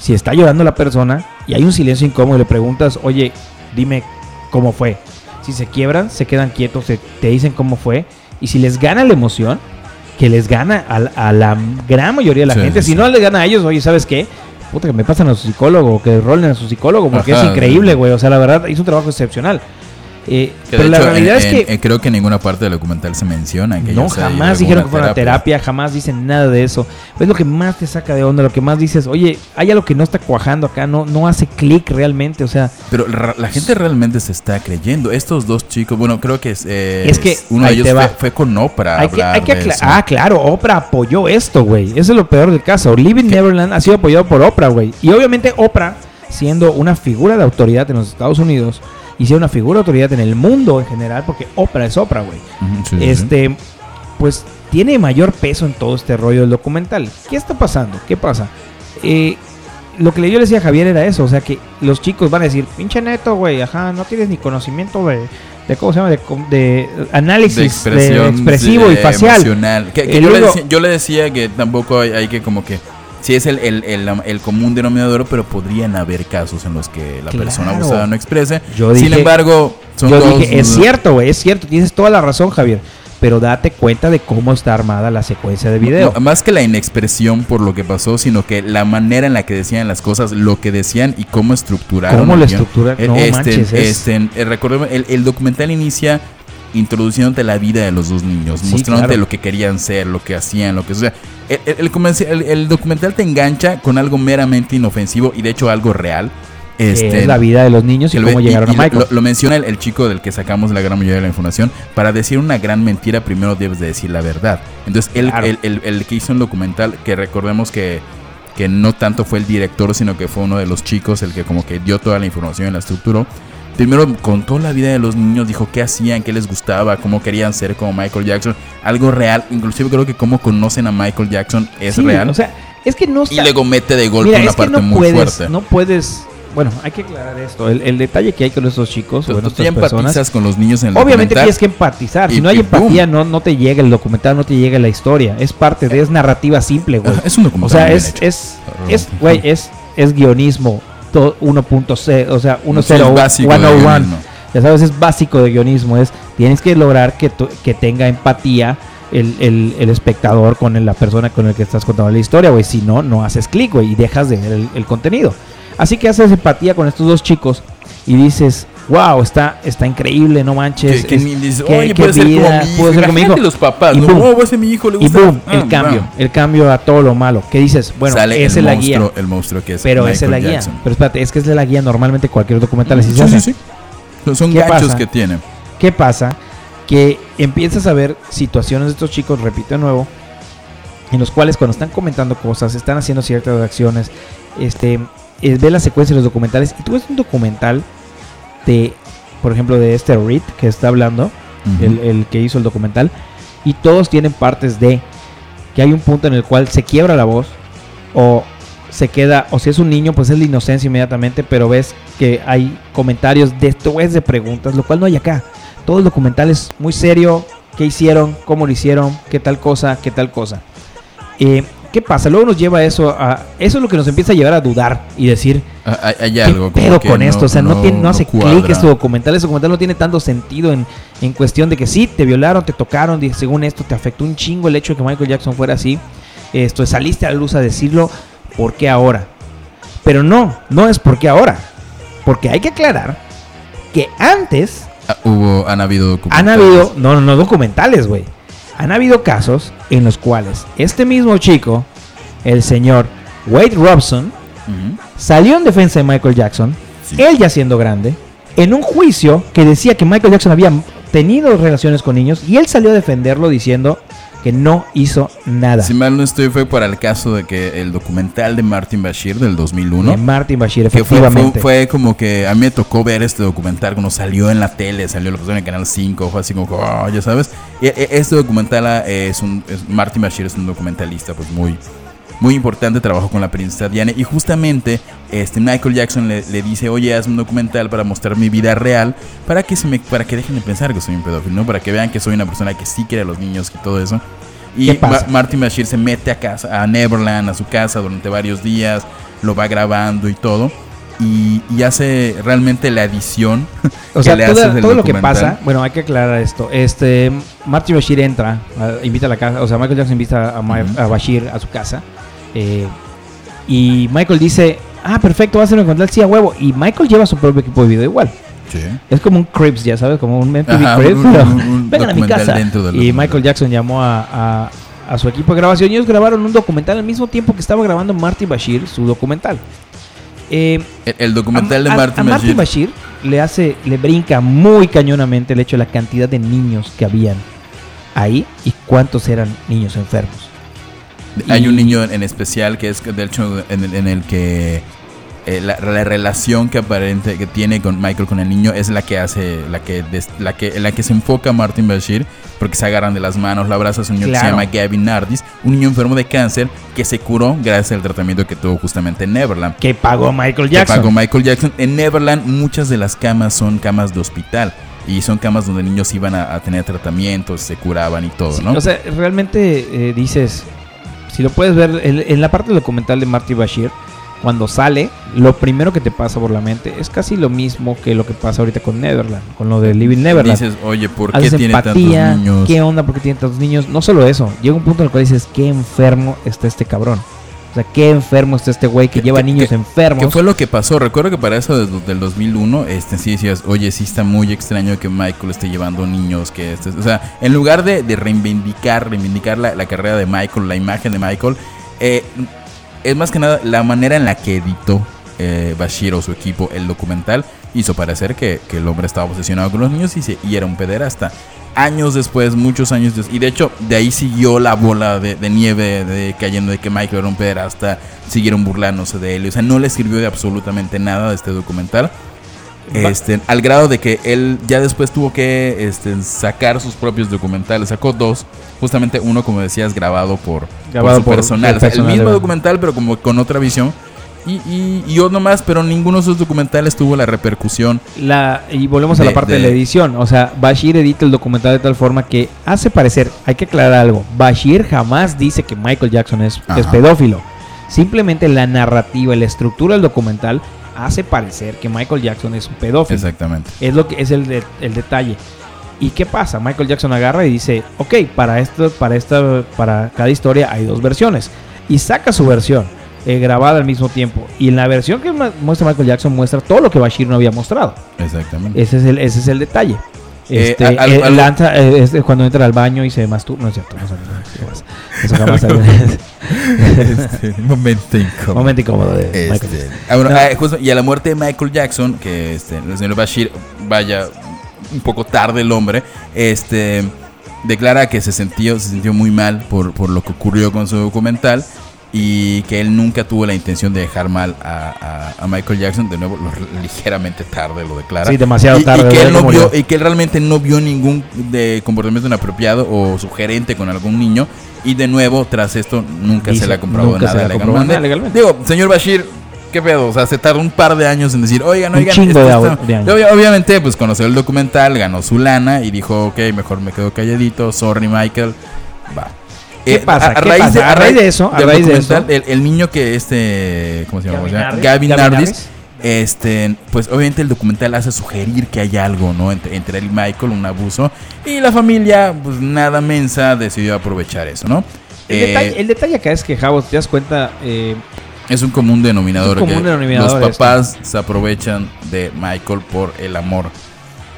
si está llorando la persona y hay un silencio incómodo y le preguntas, oye, dime cómo fue. Si se quiebran, se quedan quietos, se- te dicen cómo fue. Y si les gana la emoción, que les gana a, la- a la gran mayoría de la Sí, gente, sí, si sí. no les gana a ellos, oye, ¿sabes qué? Puta, que me pasan a su psicólogo, que rolen a su psicólogo, porque Ajá, es increíble, güey. O sea, la verdad, hizo un trabajo excepcional. Eh, pero de la hecho, realidad en- es que... en- creo que en ninguna parte del documental se menciona que No, jamás dijeron que fue una terapia, jamás dicen nada de eso. Es lo que más te saca de onda, lo que más dices, oye, hay algo que no está cuajando acá, no, no hace clic realmente, o sea, Pero la gente realmente se está creyendo. Estos dos chicos, bueno, creo que es, eh, Es que uno de ellos fue, fue con Oprah. hay que, hay que acla- eso. Ah, claro, Oprah apoyó esto, güey. Eso es lo peor del caso. Living Neverland ha sido apoyado por Oprah, güey. Y obviamente Oprah, siendo una figura de autoridad en los Estados Unidos y siendo una figura de autoridad en el mundo en general, porque Oprah es Oprah, güey. Sí, sí. este, pues tiene mayor peso en todo este rollo del documental. ¿Qué está pasando? ¿Qué pasa? Eh, lo que yo le decía a Javier era eso, o sea que los chicos van a decir, pinche neto, güey, ajá, no tienes ni conocimiento de, de ¿cómo se llama? De, análisis de de expresión expresivo y facial. emocional. Que, que yo, le decía, yo le decía que tampoco hay, hay que como que sí es el, el, el, el común denominador, pero podrían haber casos en los que la Claro. persona abusada no exprese. Yo Sin embargo, son Yo dos- dije, es cierto, güey, es cierto, tienes toda la razón, Javier. Pero date cuenta de cómo está armada la secuencia de video. No, más que la inexpresión por lo que pasó, sino que la manera en la que decían las cosas, lo que decían y cómo estructuraron. ¿Cómo lo guion. estructuran? Eh, No este, manches, es- este, eh, recordemos, el, el documental inicia introduciéndote la vida de los dos niños, Sí, mostrándote claro. lo que querían ser, lo que hacían, lo que... O sea, el, el- el el- el documental te engancha con algo meramente inofensivo y de hecho algo real. Este, es la vida de los niños y lo cómo llegaron y a Michael. Lo, lo menciona el, el chico del que sacamos la gran mayoría de la información. Para decir una gran mentira, primero debes de decir la verdad. Entonces, él, Claro. el, el- el que hizo un documental, que recordemos que, que no tanto fue el director, sino que fue uno de los chicos el que como que dio toda la información y la estructuró, primero contó la vida de los niños, dijo qué hacían, qué les gustaba, cómo querían ser como Michael Jackson, algo real, inclusive creo que cómo conocen a Michael Jackson es Sí, real. O sea, es que no y está- luego mete de golpe Mira, una parte no muy puedes, fuerte. no puedes. Bueno, hay que aclarar esto. El, el detalle que hay con estos chicos, Tú, bueno, tú ya estas personas. empatizas con los niños en el Obviamente documental. tienes que empatizar. Si no hay empatía, boom. no, no te llega el documental, no te llega la historia. Es parte de, es narrativa simple, güey. Es un O documental sea, muy es, es, es, güey, es, es guionismo 1.0, o sea, Sí, es 1.0, básico de 101. guionismo. Ya sabes, es básico de guionismo. Es, tienes que lograr que, tu- que tenga empatía el, el- el espectador con el- la persona con la que estás contando la historia, güey. Si no, no haces clic, güey, y dejas de ver el, el contenido. Así que haces empatía con estos dos chicos y dices, wow, está, está increíble, no manches. Que, que es- ni dices, qué- oye, qué puede ser como vida, mi hijo. puede ser como mi hijo. los papás, Y ¿no? boom. Oh, ese mi hijo le Y gusta. boom, Ah, el cambio, el cambio a todo lo malo. Que dices, bueno, esa es la monstruo, guía. el monstruo que es Pero esa es la guía. Pero espérate, es que es la guía normalmente cualquier documental así Sí, se sí, sí. Son- ¿Qué ganchos pasa? que tiene. ¿Qué pasa? Que empiezas a ver situaciones de estos chicos, repito de nuevo, en los cuales cuando están comentando cosas, están haciendo ciertas acciones, este, eh, ve la secuencia de los documentales y tú ves un documental de, por ejemplo, de este Reed que está hablando, el, el que hizo el documental, y todos tienen partes de que hay un punto en el cual se quiebra la voz o se queda, o si es un niño, pues es la inocencia inmediatamente, pero ves que hay comentarios de después de preguntas, lo cual no hay acá. Todo el documental es muy serio, qué hicieron, cómo lo hicieron, qué tal cosa, qué tal cosa. Eh, ¿Qué pasa? Luego nos lleva eso a... Eso es lo que nos empieza a llevar a dudar y decir, Ah, Hay, hay ¿Qué algo pedo que con esto? O sea, no, tiene, no hace clic este documental. Este documental no tiene tanto sentido en, en cuestión de que sí, te violaron, te tocaron, y según esto te afectó un chingo el hecho de que Michael Jackson fuera así. Esto, saliste a la luz a decirlo, ¿por qué ahora? Pero no, no es por qué ahora. Porque hay que aclarar que antes Ah, hubo, han habido documentales. han habido, no, no, no documentales, güey. Han habido casos en los cuales este mismo chico, el señor Wade Robson, salió en defensa de Michael Jackson, Sí. él ya siendo grande, en un juicio que decía que Michael Jackson había tenido relaciones con niños y él salió a defenderlo diciendo que no hizo nada. Si mal no estoy, fue para el caso de que el documental de Martin Bashir del 2001. De Martin Bashir, Que fue, efectivamente. fue, fue como que a mí me tocó ver este documental cuando salió en la tele, salió lo en el canal 5, fue así como, oh, ya sabes. Y, e- este documental ah, es un, es- Martin Bashir es un documentalista pues muy, muy importante, trabajó con la princesa Diana y justamente este Michael Jackson le, le dice, oye, haz un documental para mostrar mi vida real, para que, se me, para que dejen de pensar que soy un pedófilo, ¿no? Para que vean que soy una persona que sí quiere a los niños y todo eso. Y. Ma- Martin Bashir se mete a casa, a Neverland, a su casa durante varios días, lo va grabando y todo. Y, y hace realmente la edición. *laughs* O sea, que le toda- haces todo lo que pasa, bueno, hay que aclarar esto. Este, Martin Bashir entra, a- invita a la casa, o sea, Michael Jackson invita a, Ma- a Bashir a su casa. Eh, y Michael dice, ah, perfecto, va a ser documental, sí, a huevo. Y Michael lleva su propio equipo de video igual. Sí. Es como un Crips, ya sabes, como un MTV Ajá, Cribs, un- pero un- *laughs* un vengan a mi casa. Y. Michael Jackson llamó a, a- a su equipo de grabación y ellos grabaron un documental al mismo tiempo que estaba grabando Martin Bashir su documental. Eh, El, el documental de a- a Bashir. Bashir le hace, le brinca muy cañonamente el hecho de la cantidad de niños que habían ahí y cuántos eran niños enfermos. Hay y- un niño en, especial que es, de hecho, en, el- en el que eh, la, la relación que aparente que tiene con Michael con el niño es la que hace, la que, des- la que, en la que se enfoca Martin Bashir, porque se agarran de las manos, lo abraza a un niño que se llama Gavin Nardis, un niño enfermo de cáncer que se curó gracias al tratamiento que tuvo justamente en Neverland. Que pagó Michael que Jackson. pagó Michael Jackson. En Neverland muchas de las camas son camas de hospital y son camas donde niños iban a, a tener tratamientos, se curaban y todo, Sí, ¿no? O sea, realmente eh, dices, si lo puedes ver en, en la parte del documental de Marty Bashir, cuando sale, lo primero que te pasa por la mente es casi lo mismo que lo que pasa ahorita con Neverland, con lo de Living Neverland. Dices, oye, ¿por qué Haces tiene empatía, tantos niños? ¿qué onda? ¿Por qué tiene tantos niños? No solo eso, llega un punto en el cual dices, qué enfermo está este cabrón. O sea, qué enfermo está este güey que ¿Qué- lleva niños enfermos. ¿Qué fue lo que pasó? Recuerdo que para eso del, del 2001, este, sí decías, oye, sí está muy extraño que Michael esté llevando niños, que este, o sea, en lugar de, de reivindicar, reivindicar la, la carrera de Michael, la imagen de Michael, eh, es más que nada la manera en la que editó eh, Bashir o su equipo el documental hizo parecer que, que el hombre estaba obsesionado con los niños y, se- y era un pederasta. Años después, muchos años después, y de hecho de ahí siguió la bola de, de nieve de, cayendo de que Michael era un pederasta, siguieron burlándose de él, o sea, no le sirvió de absolutamente nada de este documental. Este, al grado de que él ya después tuvo que este, sacar sus propios documentales. Sacó dos, justamente uno, como decías, grabado por, por Grabado su por personal. el O sea, el personal mismo documental, pero como con otra visión. Y, y, otro más, pero ninguno de esos documentales tuvo la repercusión. La, y volvemos a De- la parte de, de- la edición. O sea, Bashir edita el documental de tal forma que hace parecer, hay que aclarar algo, Bashir jamás dice que Michael Jackson es, Ajá. es pedófilo. Simplemente la narrativa la estructura del documental hace parecer que Michael Jackson es un pedófilo. Exactamente. Es lo que es el, de- el detalle. ¿Y qué pasa? Michael Jackson agarra y dice, ok, para esto, para esta, para cada historia hay dos versiones. Y saca su versión, eh, grabada al mismo tiempo. Y en la versión que muestra Michael Jackson muestra todo lo que Bashir no había mostrado. Exactamente. Ese es el, ese es el detalle. Eh, Este, al- eh, algo- lanza, eh, es cuando entra al baño y se masturba. No es cierto, no es cierto, Eso jamás. *laughs* Este, *laughs* momento incómodo. Momento incómodo de Este, ah, bueno, No. ah, justo, y a la muerte de Michael Jackson, que este, el señor Bashir, vaya un poco tarde el hombre, este declara que se sintió, se sintió muy mal por, por lo que ocurrió con su documental y que él nunca tuvo la intención de dejar mal a, a- a Michael Jackson. De nuevo, lo- *laughs* ligeramente tarde lo declara. Sí, demasiado tarde, Y, que, él no vio, y que él realmente no vio ningún de comportamiento inapropiado o sugerente con algún niño. Y de nuevo, tras esto, nunca Dice, se le ha comprobado nada legalmente. nada legalmente. Digo, señor Bashir, ¿qué pedo? O sea, se tardó un par de años en decir, oigan, Un oigan, chingo esto de años. Obvia- Obviamente, pues conoció el documental, ganó su lana y dijo, ok, mejor me quedo calladito, sorry Michael, va. ¿Qué Eh, pasa? ¿Qué pasa? A raíz de eso, a del raíz de documental, eso- el, el niño que este, ¿cómo se llama? Gavin. Nardis. Gavin Gavin Nardis, Nardis. este, pues obviamente el documental hace sugerir que hay algo, ¿no? Entre, entre él y Michael, un abuso. Y la familia, pues nada mensa, decidió aprovechar eso, ¿no? El, Eh, detalle, el detalle acá es que, Javo, te das cuenta, eh, es un común denominador. Es un común que denominador Los papás se aprovechan de Michael por el amor.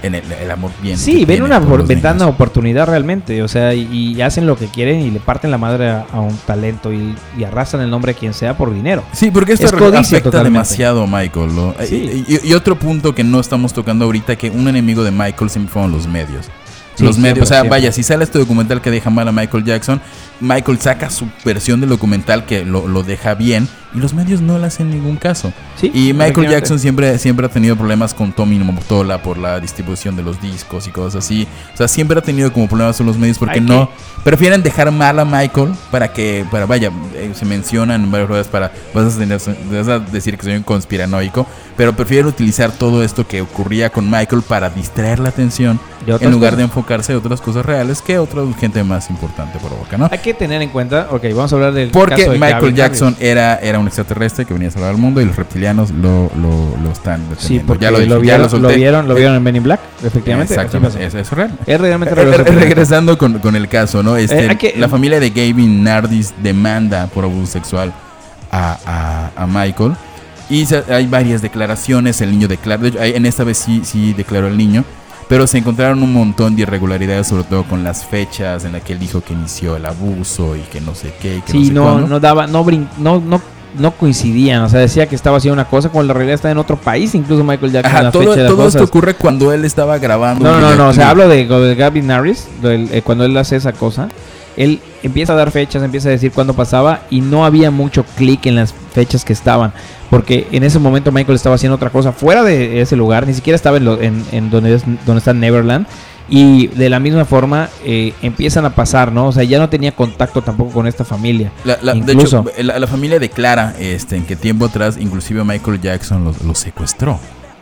En el, el amor bien. sí, ven una ventana de oportunidad realmente, o sea, y, y hacen lo que quieren y le parten la madre a, a un talento y, y arrastran el nombre a quien sea por dinero. Sí, porque esto Es afecta totalmente. demasiado a Michael. ¿no? Sí. Y, y- otro punto que no estamos tocando ahorita, que un enemigo de Michael siempre fueron los medios. Sí, los medios, o sea, siempre. vaya, si sale este documental que deja mal a Michael Jackson, Michael saca su versión del documental que lo, lo deja bien y los medios no le hacen ningún caso. Sí, Y Michael. Jackson siempre, siempre ha tenido problemas con Tommy Motola por la distribución de los discos y cosas así. O sea, siempre ha tenido como problemas con los medios porque no prefieren dejar mal a Michael para que, para vaya, eh, se mencionan en varias ruedas para, vas a, tener- vas a decir que soy un conspiranoico, pero prefieren utilizar todo esto que ocurría con Michael para distraer la atención en lugar cosas. de enfocarse en otras cosas reales que otra gente más importante provoca, ¿no? Hay que tener en cuenta, ok, vamos a hablar del Porque caso de Michael Jackson era, era un extraterrestre que venía a salvar al mundo y los reptilianos lo, lo, lo están deteniendo. Sí, porque ya lo, lo, dije, ya vieron, lo vieron, lo vieron en Men in Black, efectivamente. Exactamente, eso es real. Es realmente Eh, eh, regresando con, con el caso, ¿no? Este, Eh, que- la familia de Gavin Nardis demanda por abuso sexual a, a- a Michael. Y hay varias declaraciones, el niño declara, de hecho, en esta vez sí, sí declaró el niño, pero se encontraron un montón de irregularidades, sobre todo con las fechas en las que él dijo que inició el abuso y que no sé qué. Y que Sí, sé no, no daba, no, brin- no, no, no coincidían. O sea, decía que estaba haciendo una cosa cuando la realidad está en otro país. Incluso Michael Jackson. Ajá, la todo, fecha de las todo esto ocurre cuando él estaba grabando. No, no, no, o sea, hablo de, de Gavin Harris, eh, cuando él hace esa cosa, él empieza a dar fechas, empieza a decir cuándo pasaba y no había mucho clic en las fechas que estaban, porque en ese momento Michael estaba haciendo otra cosa fuera de ese lugar, ni siquiera estaba en, lo- en, en donde, es, donde está Neverland. Y de la misma forma eh, empiezan a pasar, ¿no? O sea, ya no tenía contacto tampoco con esta familia. La, la- de hecho, la, la familia declara este, en que tiempo atrás, inclusive Michael Jackson los lo secuestró.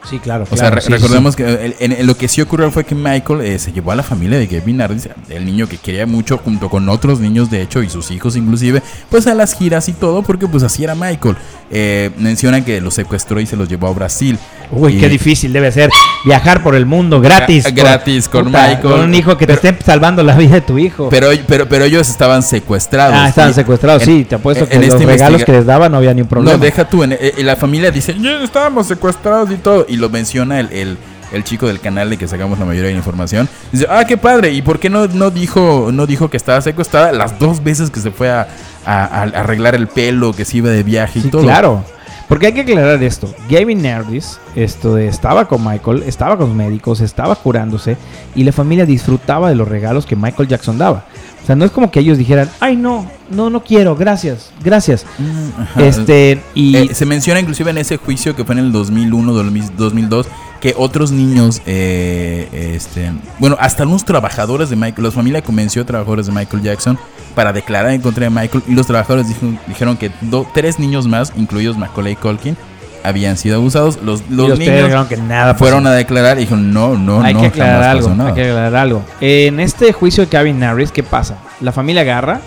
Sí, claro. O sea, re- recordemos que el- en, en lo que sí ocurrió fue que Michael eh, se llevó a la familia de Gavin Nardis, el niño que quería mucho, junto con otros niños, de hecho, y sus hijos inclusive, pues a las giras y todo, porque pues así era Michael. Eh, mencionan que los secuestró y se los llevó a Brasil. Uy, Y- qué difícil debe ser viajar por el mundo gratis. Gra- gratis, con Michael. Con un hijo que te Pero- esté salvando la vida de tu hijo. Pero, pero, pero ellos estaban secuestrados. ah, estaban secuestrados, en- sí. Te apuesto en- que en los regalos que les daban no había ni un problema. No, deja tú. En, eh, la familia dice, ya estábamos secuestrados y todo. Y lo menciona el, el, el chico del canal de que sacamos la mayoría de la información. Dice, ah, qué padre. ¿Y por qué no, no, dijo, no dijo que estaba secuestrada las dos veces que se fue a, a- a arreglar el pelo, que se iba de viaje y Sí, todo? claro. Porque hay que aclarar esto. Gavin Nardis esto de, estaba con Michael, estaba con los médicos, estaba curándose y la familia disfrutaba de los regalos que Michael Jackson daba. O sea, no es como que ellos dijeran, ay no, no, no quiero, gracias, gracias. Mm, ajá. Este, y Eh, se menciona inclusive en ese juicio que fue en el 2001, 2002, que otros niños, eh, este, bueno, hasta unos trabajadores de Michael, la familia convenció a trabajadores de Michael Jackson para declarar en contra de Michael y los trabajadores dijeron, dijeron que do- tres niños más, incluidos Macaulay Culkin, habían sido abusados. Los, los ustedes niños que nada fueron a declarar y dijeron, no, no, hay no, que aclarar jamás algo, pasó nada. hay que aclarar algo. En este juicio de Kevin Harris, ¿qué pasa? La familia agarra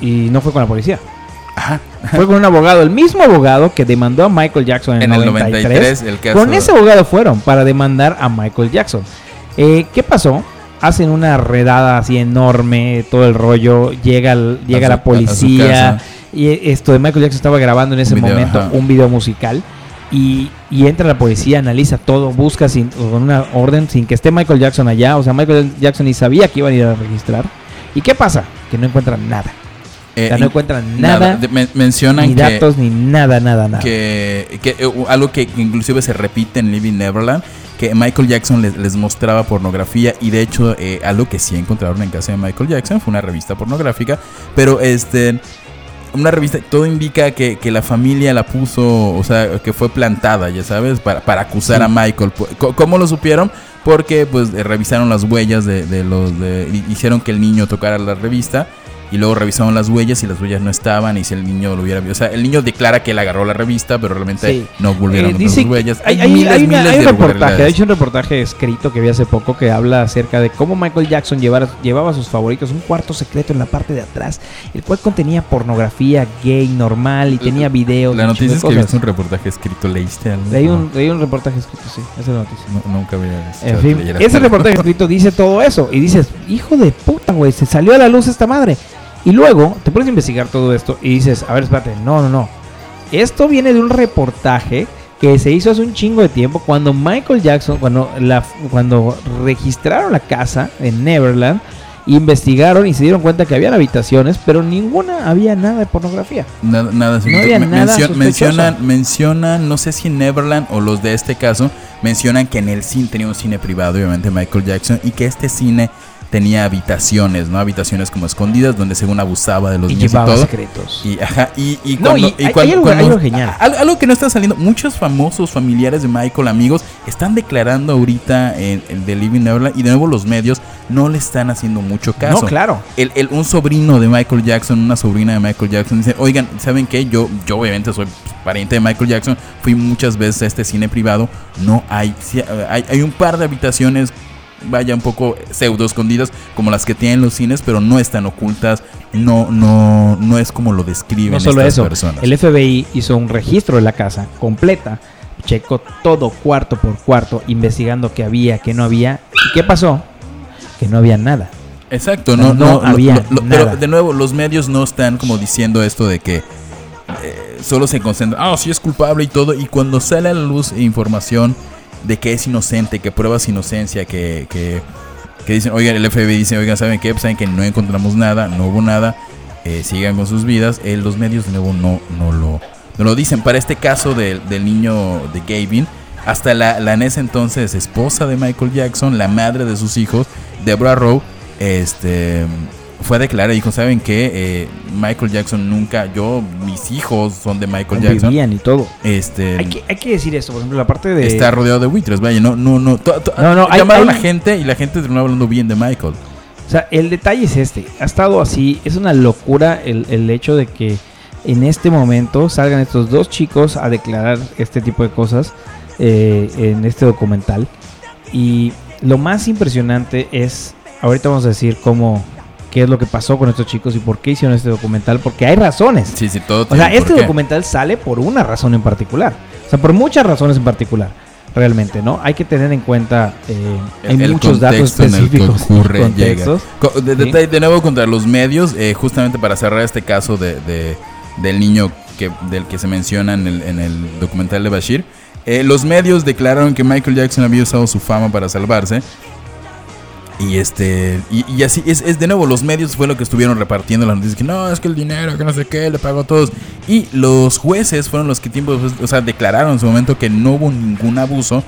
y no fue con la policía. Ajá. Fue con un abogado, el mismo abogado que demandó a Michael Jackson en, En el 93. 93, el caso- Con ese abogado fueron para demandar a Michael Jackson. Eh, ¿Qué pasó? Hacen una redada así enorme, todo el rollo, llega, llega su- la policía. Y esto de Michael Jackson estaba grabando en ese video, momento ajá. un video musical. Y, y entra la policía, analiza todo, busca sin, con una orden sin que esté Michael Jackson allá. O sea, Michael Jackson ni sabía que iban a ir a registrar. ¿Y qué pasa? Que no encuentran nada. Eh, O sea, no y- encuentran nada, De- men- mencionan ni que, datos, ni nada, nada, nada. que, que, eh, algo que inclusive se repite en Living Neverland, que Michael Jackson les, les mostraba pornografía y de hecho eh, algo que sí encontraron en casa de Michael Jackson fue una revista pornográfica, pero este una revista, todo indica que, que la familia la puso, o sea, que fue plantada, ya sabes, para, para acusar Sí. a Michael. ¿Cómo lo supieron? Porque pues revisaron las huellas de, de los de, hi- hicieron que el niño tocara la revista y luego revisaron las huellas y las huellas no estaban y si el niño lo hubiera visto, o sea, el niño declara que él agarró la revista, pero realmente Sí. no volvieron Eh, dice las huellas. hay, hay- miles, hay una- miles hay un de reportaje, de hecho un reportaje escrito que vi hace poco que habla acerca de cómo Michael Jackson llevara- llevaba a sus favoritos un cuarto secreto en la parte de atrás, el cual contenía pornografía gay normal y tenía videos. La noticia es que viste un reportaje escrito, ¿leíste algo? Leí un, leí un reportaje escrito, sí, esa es la noticia. no- nunca había visto En fin, ese reportaje escrito dice todo eso. Y dices, hijo de puta, güey, se salió a la luz esta madre. Y luego te pones a investigar todo esto y dices, a ver, espérate, no, no, no. Esto viene de un reportaje que se hizo hace un chingo de tiempo cuando Michael Jackson, cuando, la, cuando registraron la casa en Neverland, investigaron y se dieron cuenta que habían habitaciones, pero ninguna había nada de pornografía. Nada, nada No había Men- nada mencio- mencionan, mencionan, no sé si Neverland o los de este caso, mencionan que en el cine tenía un cine privado, obviamente Michael Jackson, y que este cine tenía habitaciones, ¿no? Habitaciones como escondidas donde según abusaba de los Y niños y llevaba todo. secretos. Y, ajá, y, y No, cuando, y hay- cuando- hay algo- cuando- hay algo genial. algo que no está saliendo, muchos famosos familiares de Michael, amigos, están declarando ahorita en, en The Living Neverland y de nuevo los medios no le están haciendo mucho caso. No, claro. El, el- un sobrino de Michael Jackson, una sobrina de Michael Jackson, dice, oigan, ¿saben qué? Yo, yo obviamente soy pariente de Michael Jackson, fui muchas veces a este cine privado, no hay, eh, hay, hay un par de habitaciones, vaya un poco pseudo escondidas, como las que tienen los cines, pero no están ocultas, no, no, no es como lo describen No solo estas eso, personas. el FBI hizo un registro de la casa completa, checó todo cuarto por cuarto, investigando qué había, qué no había. ¿Y qué pasó? Que no había nada. Exacto, No, no, no no, lo- había lo- lo- nada. Pero de nuevo, los medios no están como diciendo esto de que eh, solo se concentran, ah, sí es culpable y todo, y cuando sale a la luz información de que es inocente, que pruebas inocencia, que, que, que dicen, oigan, el FBI dice, oigan, ¿saben qué? Pues saben que no encontramos nada, no hubo nada, eh, sigan con sus vidas, eh, los medios de nuevo no, no, lo, no lo dicen. Para este caso del, del niño de Gavin, hasta la, la en ese entonces esposa de Michael Jackson, la madre de sus hijos, Deborah Rowe, este fue a declarar y dijo, ¿saben qué? Eh, Michael Jackson nunca, yo, mis hijos son de Michael Jackson. Vivían y todo. Este Hay que, hay que decir esto, por ejemplo, la parte de... está rodeado de buitres, vaya, no, no, no. to- to- No, no, hay- llamaron hay- a gente y la gente terminó hablando bien de Michael. O sea, el detalle es este. Ha estado así. Es una locura el, el hecho de que en este momento salgan estos dos chicos a declarar este tipo de cosas eh, en este documental. Y lo más impresionante es, ahorita vamos a decir cómo, qué es lo que pasó con estos chicos y por qué hicieron este documental. Porque hay razones. Sí, sí, todo. O sea, este qué. documental sale por una razón en particular. O sea, por muchas razones en particular. Realmente, ¿no? Hay que tener en cuenta, eh, hay El- muchos datos contexto en el que específicos. ocurre, contextos. Co- De, de- Sí. de nuevo contra los medios, eh, justamente para cerrar este caso de, de- del niño que, del que se menciona en el, en el documental de Bashir. eh, los medios declararon que Michael Jackson había usado su fama para salvarse. Y este y, y así es, es de nuevo los medios fue lo que estuvieron repartiendo las noticias que no es que el dinero que no sé qué le pagó a todos y los jueces fueron los que tiempo o sea declararon en su momento que no hubo ningún abuso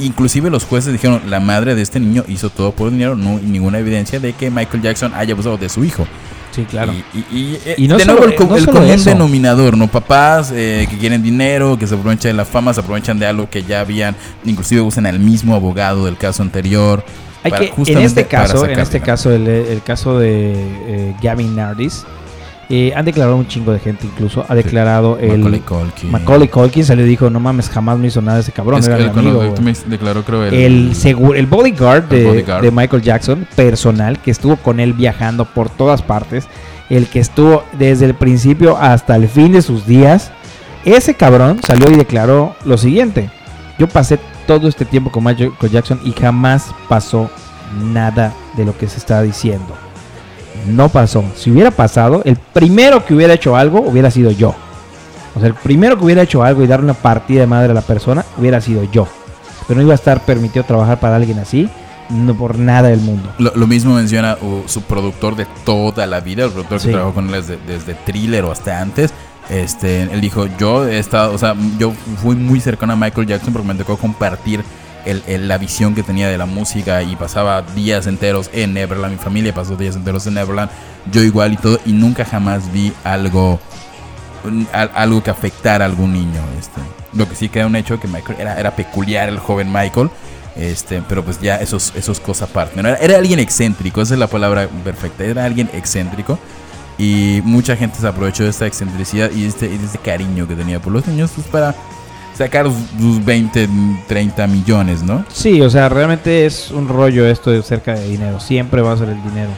Inclusive los jueces dijeron, la madre de este niño hizo todo por dinero, no hay ninguna evidencia de que Michael Jackson haya abusado de su hijo. Sí, claro. Y, y- y, eh, Y no de solo- nuevo el, co- no el solo común eso. denominador, ¿no? Papás eh, que quieren dinero, que se aprovechan de la fama, se aprovechan de algo que ya habían, inclusive usan al mismo abogado del caso anterior. Hay para- que, en este caso, en este caso, el, el caso de eh, Gavin Nardis, eh, han declarado un chingo de gente incluso. Ha declarado el Macaulay Culkin. Macaulay Culkin salió y dijo, no mames, jamás me hizo nada ese cabrón, Es era el amigo, conocido- güey". me declaró, creo, el, el, segu- el bodyguard, El de, bodyguard. de Michael Jackson, personal, que estuvo con él viajando por todas partes, el que estuvo desde el principio hasta el fin de sus días, ese cabrón salió y declaró lo siguiente, yo pasé todo este tiempo con Michael Jackson y jamás pasó nada de lo que se está diciendo. No pasó. Si hubiera pasado, el primero que hubiera hecho algo hubiera sido yo. O sea, el primero que hubiera hecho algo y darle una partida de madre a la persona hubiera sido yo. Pero no iba a estar permitido trabajar para alguien así, no por nada del mundo. Lo, lo mismo menciona uh, su productor de toda la vida, el productor Sí. que trabajó con él desde, desde Thriller o hasta antes. Este, él dijo, yo he estado, o sea, yo fui muy cercano a Michael Jackson porque me tocó compartir el- la visión que tenía de la música y pasaba días enteros en Neverland, mi familia pasó días enteros en Neverland, yo igual y todo, y nunca jamás vi algo, algo que afectara a algún niño. Este. Lo que sí queda un hecho que Michael era, era peculiar el joven Michael. Este, pero pues ya esos, esos cosas aparte. Era, era alguien excéntrico, esa es la palabra perfecta. Era alguien excéntrico. Y mucha gente se aprovechó de esta excentricidad y de este, este cariño que tenía por los niños pues, para sacar sus, sus 20, 30 millones, ¿no? Sí, o sea, realmente es un rollo esto de cerca de dinero. Siempre va a ser el dinero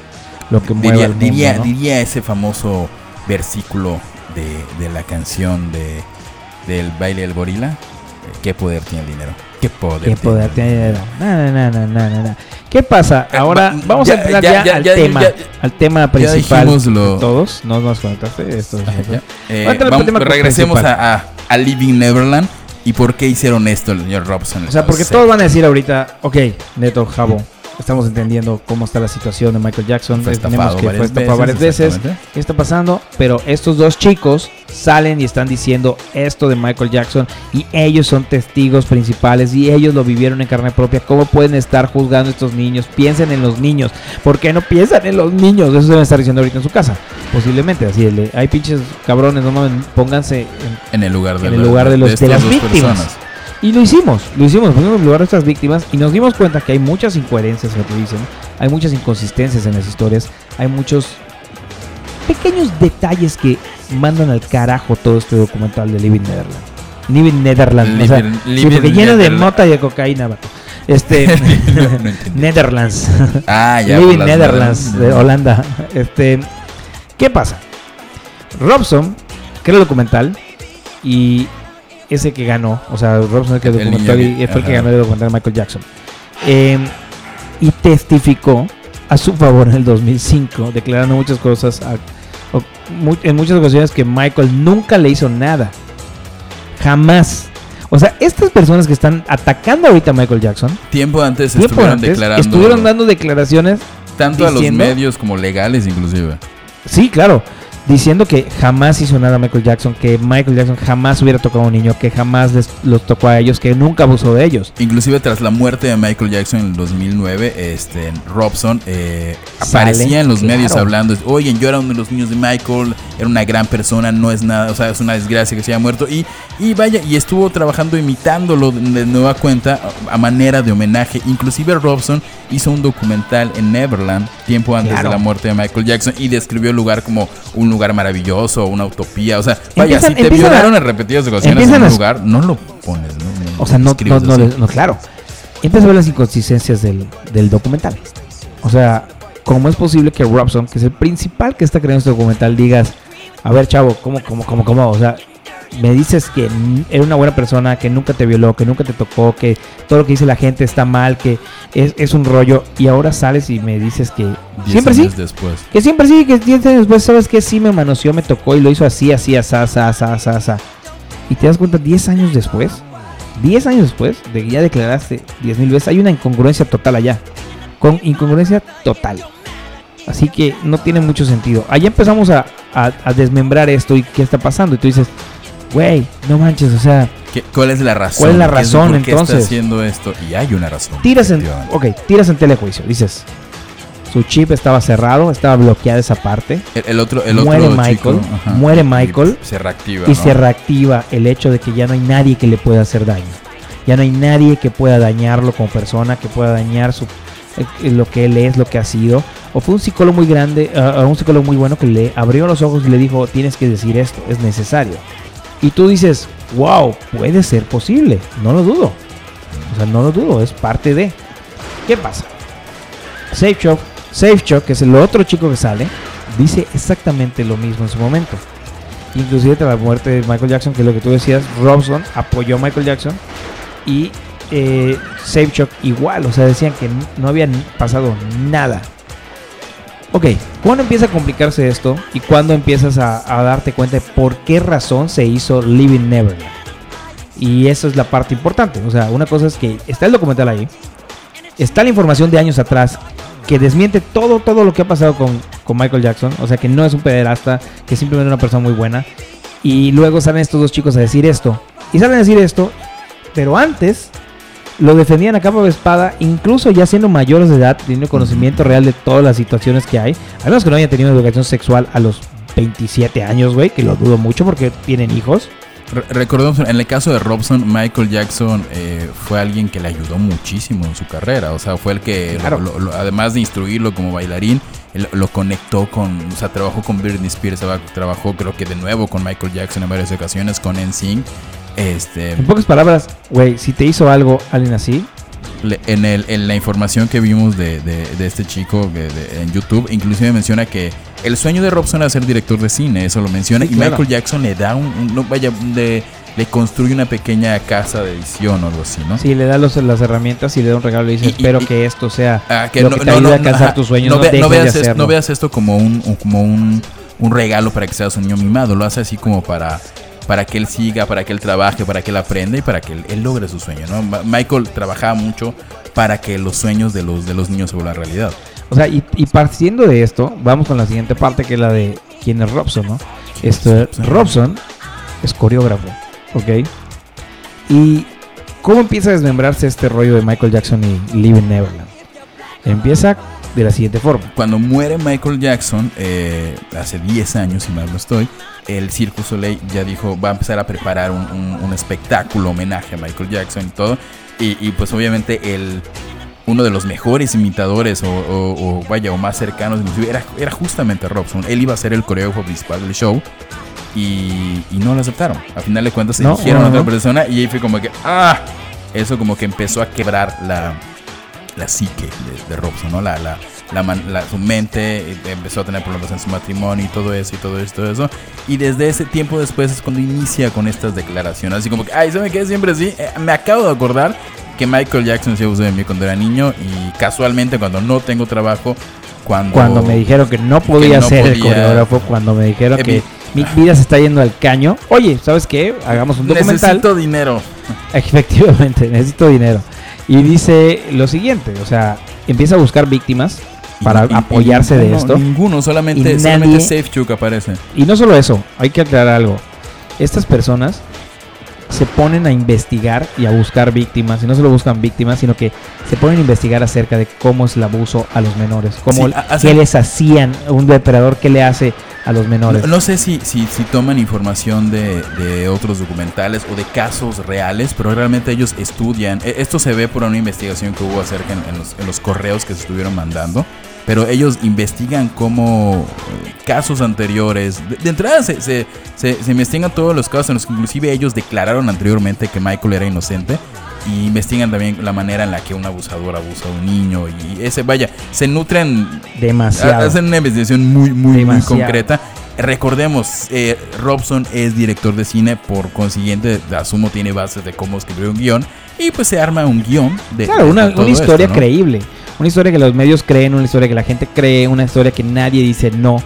lo que mueve Diría, al mundo, diría, ¿no? diría ese famoso versículo de, de la canción de, del baile del gorila. eh, ¿Qué poder tiene el dinero? ¿Qué poder, ¿Qué poder tiene na, na, na. ¿Qué pasa? Eh, Ahora va- vamos ya- a entrar ya- ya, ya- al tema, al tema principal lo- todos. No nos conectaste esto. es- Ajá, ya. Eh, Vamos al tema regresemos a, a, a Living Neverland y por qué hicieron esto el señor Robson. O sea, porque todos van a decir ahorita, ok, Neto, Jabo, estamos entendiendo cómo está la situación de Michael Jackson. Fue estafado que varias fue estafado varias veces. ¿Qué está pasando? Pero estos dos chicos salen y están diciendo esto de Michael Jackson y ellos son testigos principales y ellos lo vivieron en carne propia. ¿Cómo pueden estar juzgando a estos niños? Piensen en los niños. ¿Por qué no piensan en los niños? Eso deben estar diciendo ahorita en su casa. Posiblemente, así, el de, hay pinches cabrones, no mames, pónganse en En el lugar de, en el lugar de los- de las víctimas. personas. Y lo hicimos, lo hicimos, pusimos en lugar de estas víctimas y nos dimos cuenta que hay muchas incoherencias, lo que dicen, hay muchas inconsistencias en las historias, hay muchos pequeños detalles que mandan al carajo todo este documental de Living Netherland. Living Netherland, o sea, Living- sí, Living porque lleno de mota y de cocaína, vato. Este, *laughs* No. Netherlands. Ah, ya. Living Netherlands de Holanda. Este, ¿qué pasa? Robson crea el documental y ese que ganó, o sea, Robson el que El documentó niño y fue el que ganó el documental de Michael Jackson. Eh, y testificó a su favor en el 2005, declarando muchas cosas, a- o mu- en muchas ocasiones que Michael nunca le hizo nada. Jamás. O sea, estas personas que están atacando ahorita a Michael Jackson, Tiempo antes tiempo estuvieron antes, declarando. estuvieron dando declaraciones tanto a los medios como legales, inclusive. Sí, claro. Diciendo que jamás hizo nada Michael Jackson, que Michael Jackson jamás hubiera tocado a un niño, que jamás les, los tocó a ellos, que nunca abusó de ellos. Inclusive tras la muerte de Michael Jackson en el 2009, este, Robson eh, aparecía en los claro. medios hablando, oye, yo era uno de los niños de Michael, era una gran persona, no es nada, o sea, es una desgracia que se haya muerto. Y, y vaya, y estuvo trabajando imitándolo de, nueva cuenta a, a manera de homenaje. Inclusive Robson hizo un documental en Neverland tiempo antes Claro. de la muerte de Michael Jackson y describió el lugar como un lugar maravilloso, una utopía. O sea, vaya, Empiezan- si te empiezan a- violaron en repetidas ocasiones en un lugar, no lo pones, ¿no? O sea, no, no, no, claro. Empieza a ver las inconsistencias del, del documental. O sea, ¿cómo es posible que Robson, que es el principal que está creando este documental, digas, a ver, chavo, ¿cómo, cómo, cómo, cómo? O sea, me dices que era una buena persona, que nunca te violó, que nunca te tocó, que todo lo que dice la gente está mal, que es, es un rollo, y ahora sales y me dices que siempre sí, años después. que siempre sí, que 10 años después, ¿sabes qué? Sí me manoseó, me tocó y lo hizo así, así, así, así, así, así, así. Y te das cuenta, 10 años después, 10 años después de que ya declaraste 10 mil veces, hay una incongruencia total allá. Con incongruencia total. Así que no tiene mucho sentido. Allá empezamos a, a- a desmembrar esto y qué está pasando. Y tú dices, güey, no manches, o sea, ¿Qué- ¿Cuál es la razón? ¿Cuál es la ¿Qué razón, ¿Por qué entonces? está haciendo esto? Y hay una razón. tiras en, ok, tiras en telejuicio. Dices, Su chip estaba cerrado, estaba bloqueada esa parte. El, el otro, el Muere otro Michael, chico, ajá, muere y Michael, se reactiva. y ¿no? se reactiva el hecho de que ya no hay nadie que le pueda hacer daño. Ya no hay nadie que pueda dañarlo como persona, que pueda dañar su, eh, lo que él es, lo que ha sido. O fue un psicólogo muy grande, ah, un psicólogo muy bueno que le abrió los ojos y le dijo, tienes que decir esto, es necesario. Y tú dices, wow, puede ser posible, no lo dudo. O sea, no lo dudo, es parte de... ¿Qué pasa? Safe Shock, que es el otro chico que sale, dice exactamente lo mismo en su momento. Inclusive tras la muerte de Michael Jackson, que es lo que tú decías, Robson apoyó a Michael Jackson y eh, Safe Shock igual, o sea, decían que no había pasado nada. Ok, ¿cuándo empieza a complicarse esto y cuándo empiezas a, darte cuenta de por qué razón se hizo Living Neverland? Y eso es la parte importante. O sea, una cosa es que está el documental ahí, está la información de años atrás que desmiente todo, todo lo que ha pasado con, con Michael Jackson. O sea, que no es un pederasta, que es simplemente una persona muy buena. Y luego salen estos dos chicos a decir esto. Y salen a decir esto, pero antes lo defendían a capa de espada, incluso ya siendo mayores de edad, teniendo conocimiento real de todas las situaciones que hay. A menos que no hayan tenido educación sexual a los 27 años, güey, que lo dudo mucho porque tienen hijos. Re- Recordemos, en el caso de Robson, Michael Jackson eh, fue alguien que le ayudó muchísimo en su carrera. O sea, fue el que, lo- Claro. lo- lo- además de instruirlo como bailarín, él lo conectó con, o sea, trabajó con Britney Spears, traba- trabajó creo que de nuevo con Michael Jackson en varias ocasiones, con NSYNC. Este, En pocas palabras, güey, si te hizo algo alguien así, en, el, en la información que vimos de, de- de este chico de- en YouTube, inclusive menciona que el sueño de Robson era ser director de cine, eso lo menciona, Sí, y claro. Michael Jackson le da un, un- no, vaya, le, le construye una pequeña casa de edición o algo así, ¿no? si le da los, las herramientas y le da un regalo y le dice, Y- y- espero y- que esto sea Ah, que lo no, que te no, ayude no, a alcanzar ajá. tus sueños, No, ve- no de veas, es- no veas esto como un, un- como un, un regalo para que seas un niño mimado, lo hace así como para, para que él siga, para que él trabaje, para que él aprenda y para que él, él logre su sueño, ¿no? Michael trabajaba mucho para que los sueños de los, de los niños se vuelvan realidad. O sea, y, y partiendo de esto, vamos con la siguiente parte que es la de quién es Robson, ¿no? Esto, Robson? Es coreógrafo, ¿ok? Y cómo empieza a desmembrarse este rollo de Michael Jackson y Living Neverland. Empieza de la siguiente forma. Cuando muere Michael Jackson, eh, hace 10 años, si mal no estoy, el Cirque du Soleil ya dijo, va a empezar a preparar un, un- un espectáculo, homenaje a Michael Jackson y todo. Y, y, pues obviamente el, uno de los mejores imitadores o, o- o, vaya, o más cercanos inclusive, era, era justamente Robson. Él iba a ser el coreógrafo principal del show. Y, y no lo aceptaron. A final de cuentas se No, eligieron no, a otra persona y ahí fue como que, ah, eso como que empezó a quebrar la, la psique de, de Robson, ¿no? La, la, la la- su mente eh, empezó a tener problemas en su matrimonio y todo eso y todo eso, todo eso. Y desde ese tiempo después es cuando inicia con estas declaraciones. Así como que, ay, ¿saben qué? Siempre así. Eh, me acabo de acordar que Michael Jackson se abusó de mí cuando era niño y casualmente cuando no tengo trabajo, cuando... Cuando me dijeron que no podía no ser el podía- coreógrafo, cuando me dijeron Eh, que mi- mi vida se está yendo al caño. Oye, ¿sabes qué? Hagamos un documental. Necesito dinero. *laughs* Efectivamente, necesito dinero. Y dice lo siguiente, o sea, empieza a buscar víctimas para Y- y- apoyarse de ninguno- esto. Ninguno, solamente, Y solamente nadie- Safe Chuck aparece. Y no solo eso, hay que aclarar algo. Estas personas se ponen a investigar y a buscar víctimas, y no solo buscan víctimas, sino que se ponen a investigar acerca de cómo es el abuso a los menores, cómo Sí, ha- hacen- qué les hacían un depredador, qué le hace a los menores. No, no sé si, si, si toman información de, de otros documentales o de casos reales, pero realmente ellos estudian. E- Esto se ve por una investigación que hubo acerca en, en los, en los correos que se estuvieron mandando. Pero ellos investigan cómo eh, casos anteriores. De, de entrada se, se, se- se investigan todos los casos en los que inclusive ellos declararon anteriormente que Michael era inocente. Y investigan también la manera en la que un abusador abusa a un niño. Y ese, vaya, se nutren Demasiado. Hacen una investigación muy, muy, muy concreta. Recordemos, eh, Robson es director de cine, por consiguiente, asumo tiene bases de cómo escribir un guion. Y pues se arma un guion de. Claro, de- una, una historia esto, ¿no? creíble. Una historia que los medios creen, una historia que la gente cree, una historia que nadie dice no.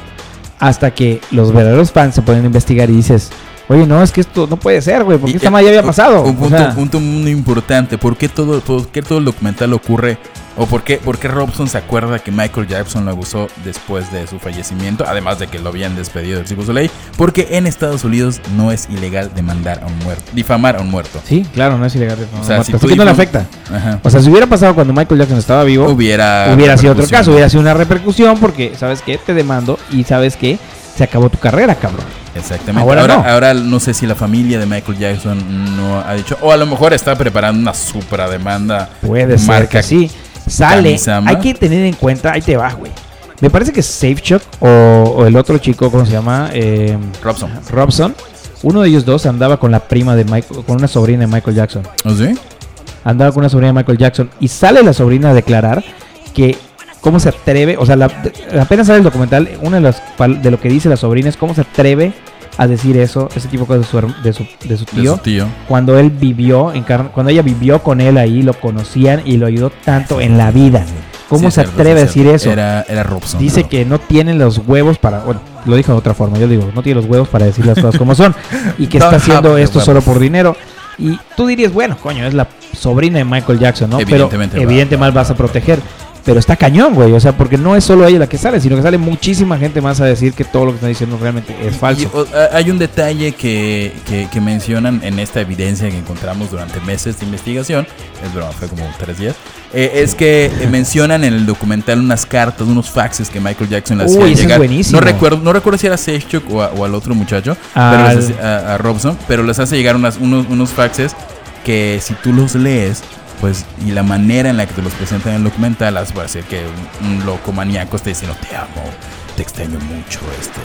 Hasta que los verdaderos fans se pueden investigar y dices, oye, no, es que esto no puede ser, güey, porque Y, esta eh, madre ya había pasado. Un O punto, sea, punto muy importante. ¿Por qué todo, por qué todo el documental ocurre ¿O por qué, por qué Robson se acuerda que Michael Jackson lo abusó después de su fallecimiento? Además de que lo habían despedido del Cirque du Soleil. Porque en Estados Unidos no es ilegal demandar a un muerto, difamar a un muerto. Sí, claro, no es ilegal. No, O sea, si Así tú que no le afecta. Ajá. O sea, si hubiera pasado cuando Michael Jackson estaba vivo, Hubiera. hubiera sido otro caso, hubiera sido una repercusión porque, ¿sabes qué? Te demando y ¿sabes qué? Se acabó tu carrera, cabrón. Exactamente. Ahora Ahora, no. ahora no sé si la familia de Michael Jackson no ha dicho. O a lo mejor está preparando una super demanda. Puede ser marca que sí. Sale. Kamisama. Hay que tener en cuenta, ahí te va, güey. Me parece que Safe Shock o, o el otro chico, ¿cómo se llama? Eh, Robson. Robson. Uno de ellos dos andaba con la prima de Michael, con una sobrina de Michael Jackson. ¿Oh, sí? andaba con una sobrina de Michael Jackson y sale la sobrina a declarar que cómo se atreve, o sea, la- apenas sale el documental, una de las de lo que dice la sobrina es cómo se atreve a decir eso, ese tipo de de su, de su, de su De tío, su tío. cuando él vivió, en cuando ella vivió con él ahí, lo conocían y lo ayudó tanto en la vida. ¿Cómo Sí, se atreve a decir eso? Era, era Robson. Dice pero- que no tienen los huevos para. Bueno, lo dijo de otra forma. Yo digo, no tiene los huevos para decir las cosas como son. *laughs* Y que está haciendo esto solo por dinero. Y tú dirías, bueno, coño, es la sobrina de Michael Jackson, ¿no? Pero Evidentemente va- evidentemente va- más vas a proteger. Pero está cañón, güey. O sea, porque no es solo ella la que sale, sino que sale muchísima gente más a decir que todo lo que está diciendo realmente es falso. Y, o- a- hay un detalle que, que- que mencionan en esta evidencia que encontramos durante meses de investigación. Es broma, fue como tres días. eh, es que *laughs* mencionan en el documental unas cartas, unos faxes que Michael Jackson le hacía ese es llegar. buenísimo. No recuerdo, no recuerdo si era Sechuk o, al otro muchacho, Al- pero les hace- a, a Robson, pero les hace llegar unas- unos, unos faxes que si tú los lees, pues, y la manera en la que te los presentan en el documental, vas a decir que un, un loco maníaco está diciendo, te amo, te extraño mucho, este,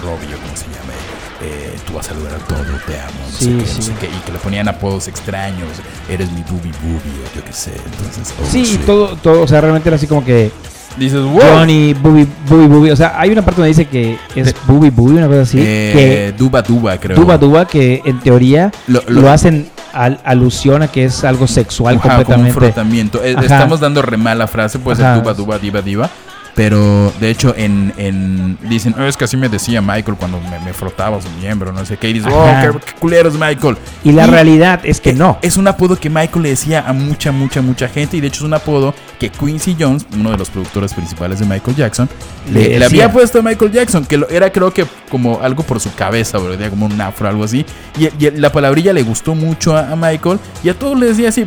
Robio, como se llame, eh, tú vas a lograr todo, te amo, no Sí, sé qué, no sí. sé qué, y que le ponían apodos extraños, eres mi booby booby, o yo qué sé, entonces, oh, Sí, shit. todo, todo, o sea, realmente era así como que Dices, wow. Johnny, Booby, Booby, Booby. O sea, hay una parte donde dice que es De- Booby, Booby, una cosa así. Eh, Duba Duba, que creo. Duba Duba, que en teoría Lo- lo, lo- hacen al, alusión a que es algo sexual Ajá, como un completamente. frotamiento. Eh, Ajá. Estamos dando re mal la frase, puede ser Ajá. duba, duba, diva, diva. Pero de hecho, en, en dicen, "Oh, es que así me decía Michael cuando me, me frotaba su miembro, no sé qué. Y dices, oh, Ajá. qué, qué culero es Michael. Y la Y- realidad es que Eh, no. Es un apodo que Michael le decía a mucha, mucha, mucha gente. Y de hecho, es un apodo que Quincy Jones, uno de los productores principales de Michael Jackson, Le le, le decía. había puesto a Michael Jackson. Que lo- era, creo que, como algo por su cabeza, bro, como un afro, algo así. Y, y la palabrilla le gustó mucho a, a Michael. Y a todos le decía así: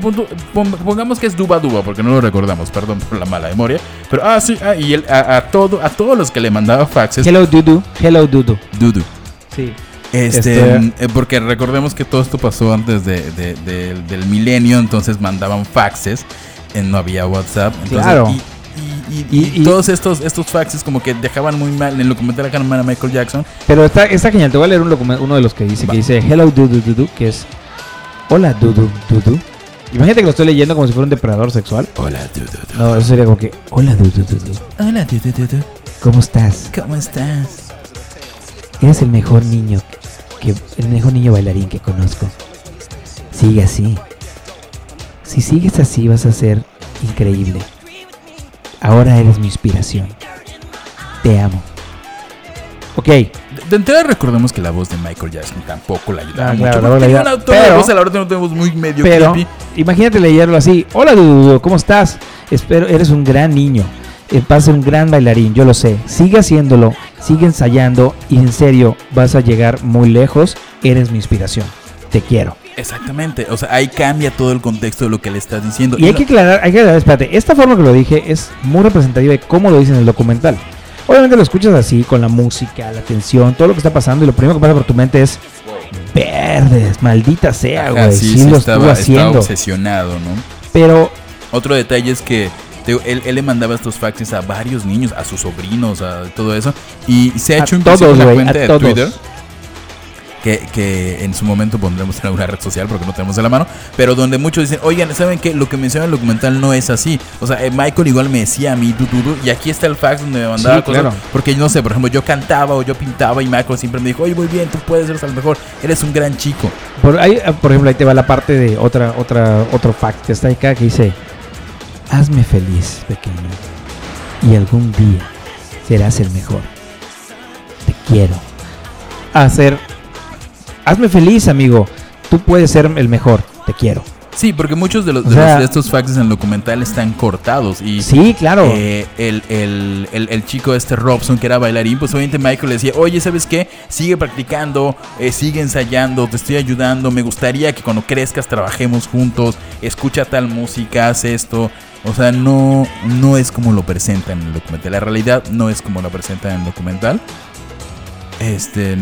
pongamos que es Duba Duba, porque no lo recordamos, perdón por la mala memoria. Pero, ah, sí, ah, y él, a, a todo, a todos los que le mandaba faxes, Hello Dudu, hello Dudu. Dudu. Sí. Este, Este- eh, porque recordemos que todo esto pasó antes de, de- de- del milenio, entonces mandaban faxes, eh, no había WhatsApp. Entonces, Claro. Y, y- y- Y- y y- todos estos, estos faxes como que dejaban muy mal en el documental acá a Michael Jackson. Pero está, está genial. Te voy a leer un uno de los que dice, Va. que dice Hello Dudu Dudu, que es Hola Dudu Dudu. Imagínate que lo estoy leyendo como si fuera un depredador sexual. Hola, Dudu. No, eso sería como que Hola Dudu. Hola, Dudu. ¿Cómo estás? ¿Cómo estás? Eres el mejor niño que el mejor niño bailarín que conozco. Sigue así. Si sigues así vas a ser increíble. Ahora eres mi inspiración. Te amo. Ok, De, de entrada recordemos que la voz de Michael Jackson tampoco la ayudaba Ah, mucho. claro, porque tenía una tono de pero- voz, a la verdad no tenemos muy medio pero creepy. imagínate leerlo así. Hola Dudu, ¿cómo estás? Espero eres un gran niño. Eh, Vas a ser un gran bailarín, yo lo sé. Sigue haciéndolo, sigue ensayando y en serio vas a llegar muy lejos. Eres mi inspiración. Te quiero. Exactamente, o sea, ahí cambia todo el contexto de lo que le estás diciendo. Y hay que aclarar, hay que aclarar, espérate, esta forma que lo dije es muy representativa de cómo lo dice en el documental. Obviamente lo escuchas así, con la música, la tensión, todo lo que está pasando, y lo primero que pasa por tu mente es verdes, maldita sea, güey. sí, Sí, sí, lo estaba, estuvo estaba haciendo. obsesionado, ¿no? Pero Otro detalle es que te él, él le mandaba estos faxes a varios niños, a sus sobrinos, a todo eso. Y se ha hecho inclusive todos, güey, cuenta de todos. Twitter. Que, que en su momento pondremos en alguna red social porque no tenemos de la mano. Pero donde muchos dicen, oigan, ¿saben qué? Lo que menciona el documental no es así. O sea, eh, Michael igual me decía a mí, y aquí está el fax donde me mandaba Sí, cosas. claro. Porque no sé, por ejemplo, yo cantaba o yo pintaba y Michael siempre me dijo, oye, muy bien, tú puedes ser lo mejor, eres un gran chico. por, ahí, ah, por ejemplo, ahí te va la parte de otra, otra, otro fact que está acá que dice: Hazme feliz, pequeño, y algún día serás el mejor. Te quiero. Hacer. Hazme feliz, amigo. Tú puedes ser el mejor. Te quiero. Sí, porque muchos de, los, de, los- de estos facts en el documental están cortados. Y Sí, claro. eh, el, el- el- el chico este Robson, que era bailarín, pues obviamente Michael le decía, oye, ¿sabes qué? Sigue practicando, eh, sigue ensayando, te estoy ayudando, me gustaría que cuando crezcas trabajemos juntos, escucha tal música, haz esto. O sea, no, no es como lo presentan en el documental. La realidad no es como lo presentan en el documental. Este,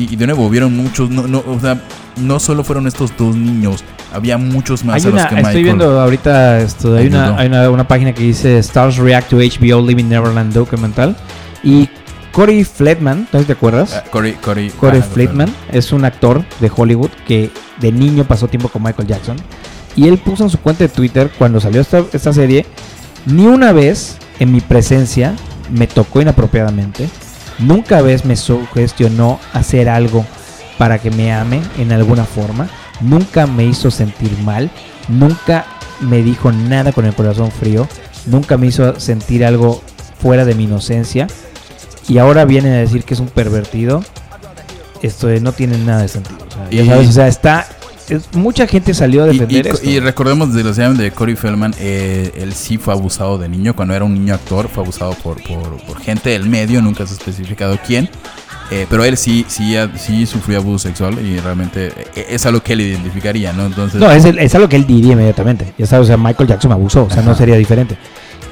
y, y de nuevo, hubieron muchos, no, no, o sea, no solo fueron estos dos niños, había muchos más Hay a los que Michael. estoy viendo ahorita esto, hay, una, hay una, una página que dice Stars React to HBO Living Neverland Documental y Corey Fletman, ¿no te acuerdas? Ah, Corey, Corey, Corey ah, Fleetman es un actor de Hollywood que de niño pasó tiempo con Michael Jackson. Y él puso en su cuenta de Twitter cuando salió esta, esta serie, ni una vez en mi presencia me tocó inapropiadamente, nunca vez me sugestionó hacer algo para que me ame en alguna forma, nunca me hizo sentir mal, nunca me dijo nada con el corazón frío, nunca me hizo sentir algo fuera de mi inocencia. Y ahora vienen a decir que es un pervertido. Esto no tiene nada de sentido. O sea, ya sabes, o sea, está. Es- mucha gente salió a Y, defender y- esto. y recordemos de los de Corey Feldman, eh, él sí fue abusado de niño. Cuando era un niño actor, fue abusado por, por, por gente del medio, nunca se ha especificado quién. Eh, pero él sí, sí, sí sufrió abuso sexual y realmente eh, es algo que él identificaría, ¿no? Entonces, No, es, el- es algo que él diría inmediatamente. Ya sabes, o sea, Michael Jackson abusó. O sea, no sería diferente.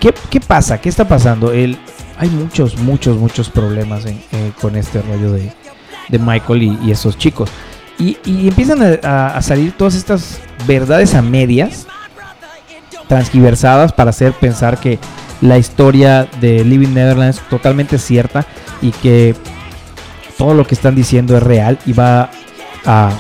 ¿Qué, qué pasa? ¿Qué está pasando? Él, hay muchos, muchos, muchos problemas en- eh, con este rollo de, de Michael y, y esos chicos. Y, y empiezan a, a- a salir todas estas verdades a medias, transgiversadas para hacer pensar que la historia de Living Netherlands es totalmente cierta y que todo lo que están diciendo es real y va a,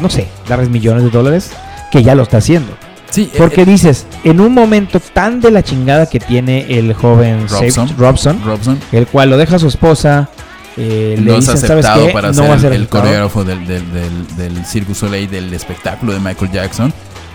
no sé, darles millones de dólares, que ya lo está haciendo. sí, eh, Porque eh, dices, en un momento tan de la chingada que tiene el joven Robson, Robson el cual lo deja a su esposa, eh, no dicen, ¿sabes aceptado qué? para No ser va el, ser el aceptado". coreógrafo del, del, del, del Cirque du Soleil, del espectáculo de Michael Jackson.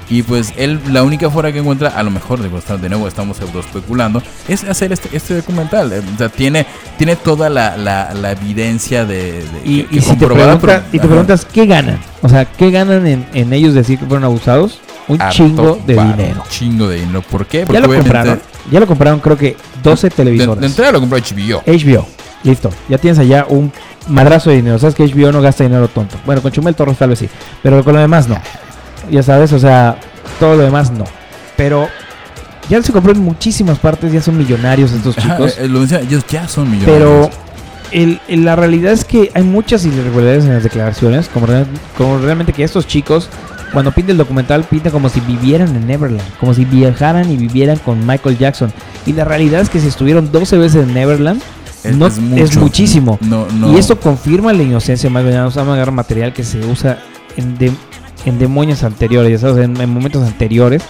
Y pues él, la única forma que encuentra, a lo mejor, de, de nuevo estamos pseudo especulando, es hacer este, este documental. Eh, O sea, tiene, tiene toda la, la, la evidencia de, de- Y, que- que y si te preguntas, pero- y te preguntas, ¿qué ganan? O sea, ¿qué ganan en, en ellos decir que fueron abusados? Un Harto chingo de varo, dinero. Un chingo de dinero. ¿Por qué? Ya Porque lo obviamente- compraron. Ya lo compraron, creo que 12 De, televisores. de entrada lo compró HBO. HBO. Listo. Ya tienes allá un madrazo de dinero. Sabes que HBO no gasta dinero tonto. Bueno, con Chumel Torres tal vez sí. Pero con lo demás no. Ya sabes, o sea, todo lo demás no. Pero ya se compró en muchísimas partes. Ya son millonarios estos chicos. eh, lo menciona, ellos ya son millonarios. Pero el- el- la realidad es que hay muchas irregularidades en las declaraciones. Como, real- como realmente que estos chicos, cuando pintan el documental, pintan como si vivieran en Neverland. Como si viajaran y vivieran con Michael Jackson. Y la realidad es que si estuvieron 12 veces en Neverland, Es- no, es es, mucho. muchísimo. No, no. Y eso confirma la inocencia de Michael Jackson. Vamos a agarrar material que se usa en, de- en demonios anteriores, sabes, en, en momentos anteriores.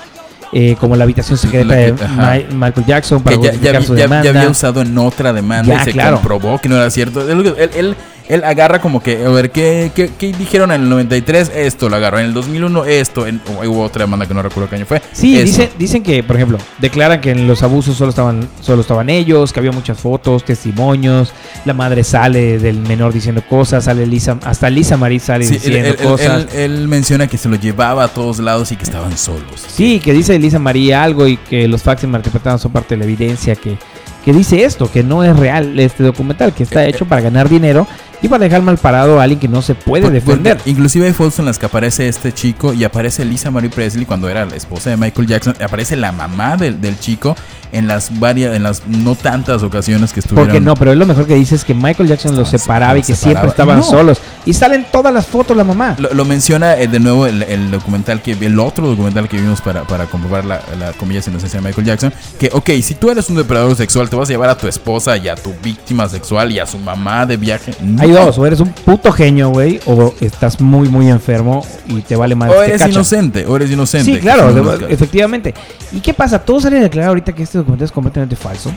eh, como la habitación secreta La que- de Michael Jackson para que ya, ya, justificar su ya- ya demanda. había usado en otra demanda y se claro. comprobó que no era cierto. Él, él, él- él agarra como que, a ver, ¿qué, qué, qué dijeron en el 93? Esto lo agarró. En el 2001, esto. En, o- hubo otra demanda que no recuerdo qué año fue. Sí, dicen, dicen que, por ejemplo, declaran que en los abusos solo estaban, solo estaban ellos, que había muchas fotos, testimonios, la madre sale del menor diciendo cosas, sale Lisa, hasta Lisa Marie sale Sí, diciendo él- él- cosas. él- él menciona que se lo llevaba a todos lados y que estaban solos. Sí, que dice Lisa María algo y que los faxes interpretados son parte de la evidencia que, que dice esto, que no es real este documental, que está Eh, hecho para ganar dinero y para dejar mal parado a alguien que no se puede Por- defender. inclusive hay fotos en las que aparece este chico y aparece Lisa Marie Presley cuando era la esposa de Michael Jackson. Aparece la mamá del, del chico en las varias, en las no tantas ocasiones que estuvieron. Porque no, pero es lo mejor que dice es que Michael Jackson los separaba y que separaba. siempre estaban No. solos. Y salen todas las fotos la mamá. Lo, lo menciona eh, de nuevo el, el documental que el otro documental que vimos para, para comprobar la, la comillas inocencia de Michael Jackson. Que, ok, si tú eres un depredador sexual, te vas a llevar a tu esposa y a tu víctima sexual y a su mamá de viaje. No. Hay dos, o eres un puto genio, güey, o estás muy, muy enfermo y te vale más. O eres inocente, o eres inocente. Sí, claro, efectivamente. ¿Y qué pasa? Todos salen a declarar ahorita que este documental es completamente falso.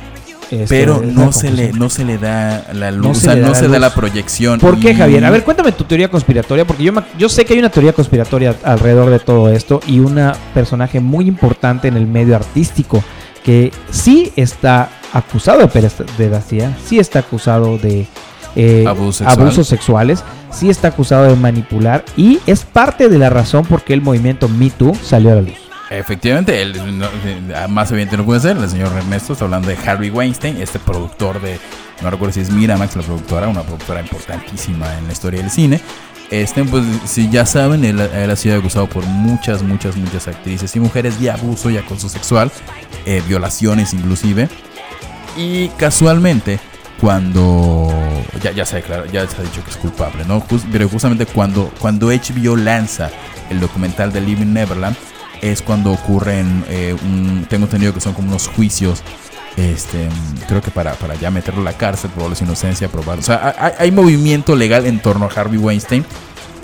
Esto Pero no se, le, no se le da la luz, No o se sea, le da no la se da la proyección. ¿Por qué, Javier? A ver, cuéntame tu teoría conspiratoria, porque yo, me- yo sé que hay una teoría conspiratoria alrededor de todo esto y un personaje muy importante en el medio artístico que sí está acusado de pederastia, sí está acusado de eh, Abuso sexual. abusos sexuales, sí está acusado de manipular y es parte de la razón por qué el movimiento Me Too salió a la luz. Efectivamente, él no- eh, más evidente no puede ser. El señor Ernesto está hablando de Harvey Weinstein, este productor de, no recuerdo si es Miramax la productora, una productora importantísima en la historia del cine. Este, pues, si ya saben, él, él ha sido acusado por muchas, muchas, muchas actrices y mujeres de abuso y acoso sexual, eh, violaciones inclusive. Y casualmente, cuando ya, ya se ha declarado- ya se ha dicho que es culpable, ¿no? Jus- pero justamente cuando, cuando HBO lanza el documental de Living Neverland, es cuando ocurren, eh, tengo entendido que son como unos juicios, este, creo que para, para ya meterlo a la cárcel, probarle su inocencia, probar. O sea, hay, hay movimiento legal en torno a Harvey Weinstein.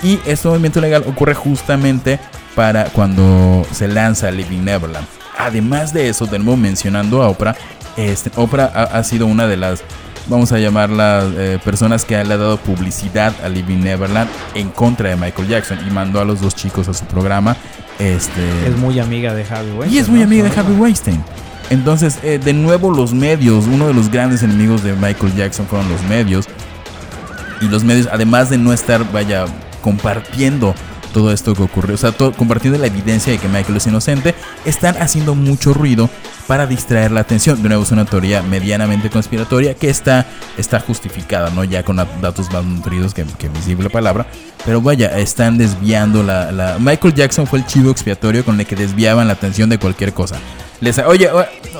Y este movimiento legal ocurre justamente para cuando se lanza Living Neverland. Además de eso, tenemos mencionando a Oprah. Este, Oprah ha sido una de las, vamos a llamarlas, eh, personas que le ha dado publicidad a Living Neverland en contra de Michael Jackson y mandó a los dos chicos a su programa. Este, Es muy amiga de Harvey Weinstein. y es muy ¿no? amiga de Harvey Weinstein. Entonces, eh, de nuevo los medios, uno de los grandes enemigos de Michael Jackson fueron los medios. Y los medios, además de no estar, vaya, compartiendo todo esto que ocurrió, o sea, todo- compartiendo la evidencia de que Michael es inocente, están haciendo mucho ruido para distraer la atención. De nuevo, es una teoría medianamente conspiratoria que está, está justificada, ¿no? Ya con datos más nutridos que, que visible palabra. Pero vaya, están desviando la, Michael Jackson fue el chivo expiatorio con el que desviaban la atención de cualquier cosa. Les, oye,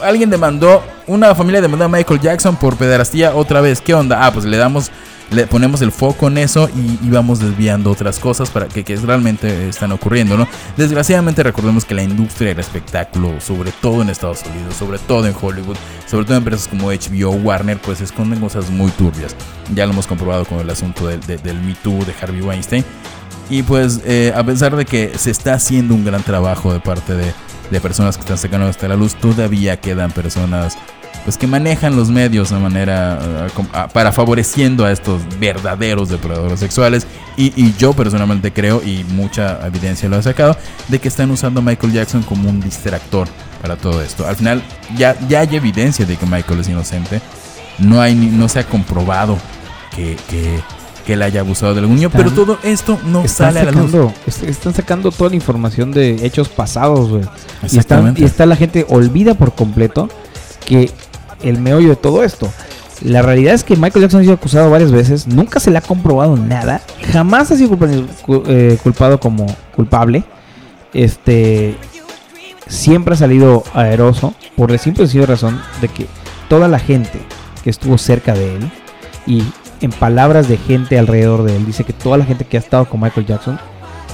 alguien demandó, una familia demandó a Michael Jackson por pederastía otra vez. ¿Qué onda? Ah, pues le damos, le ponemos el foco en eso y, vamos desviando otras cosas para que, realmente están ocurriendo, ¿no? Desgraciadamente recordemos que la industria del espectáculo, sobre todo en Estados Unidos, sobre todo en Hollywood, sobre todo en empresas como HBO, Warner, pues esconden cosas muy turbias. Ya lo hemos comprobado con el asunto del, de- del Me Too de Harvey Weinstein. Y pues eh, a pesar de que se está haciendo un gran trabajo de parte de, de personas que están sacando hasta la luz, todavía quedan personas pues que manejan los medios de manera eh, ah, para favoreciendo a estos verdaderos depredadores sexuales y, y yo personalmente creo y mucha evidencia lo ha sacado de que están usando a Michael Jackson como un distractor para todo esto. Al final ya, ya hay evidencia de que Michael es inocente. No hay ni- no se ha comprobado que, que, que él haya abusado del niño, pero todo esto no sale a la luz. están sacando toda la información de hechos pasados, güey. Y, están, y está la gente olvida por completo que el meollo de todo esto. La realidad es que Michael Jackson ha sido acusado varias veces, nunca se le ha comprobado nada, jamás ha sido eh, culpado como culpable. Este siempre ha salido aeroso por la simple y sencilla razón de que toda la gente que estuvo cerca de él y en palabras de gente alrededor de él dice que toda la gente que ha estado con Michael Jackson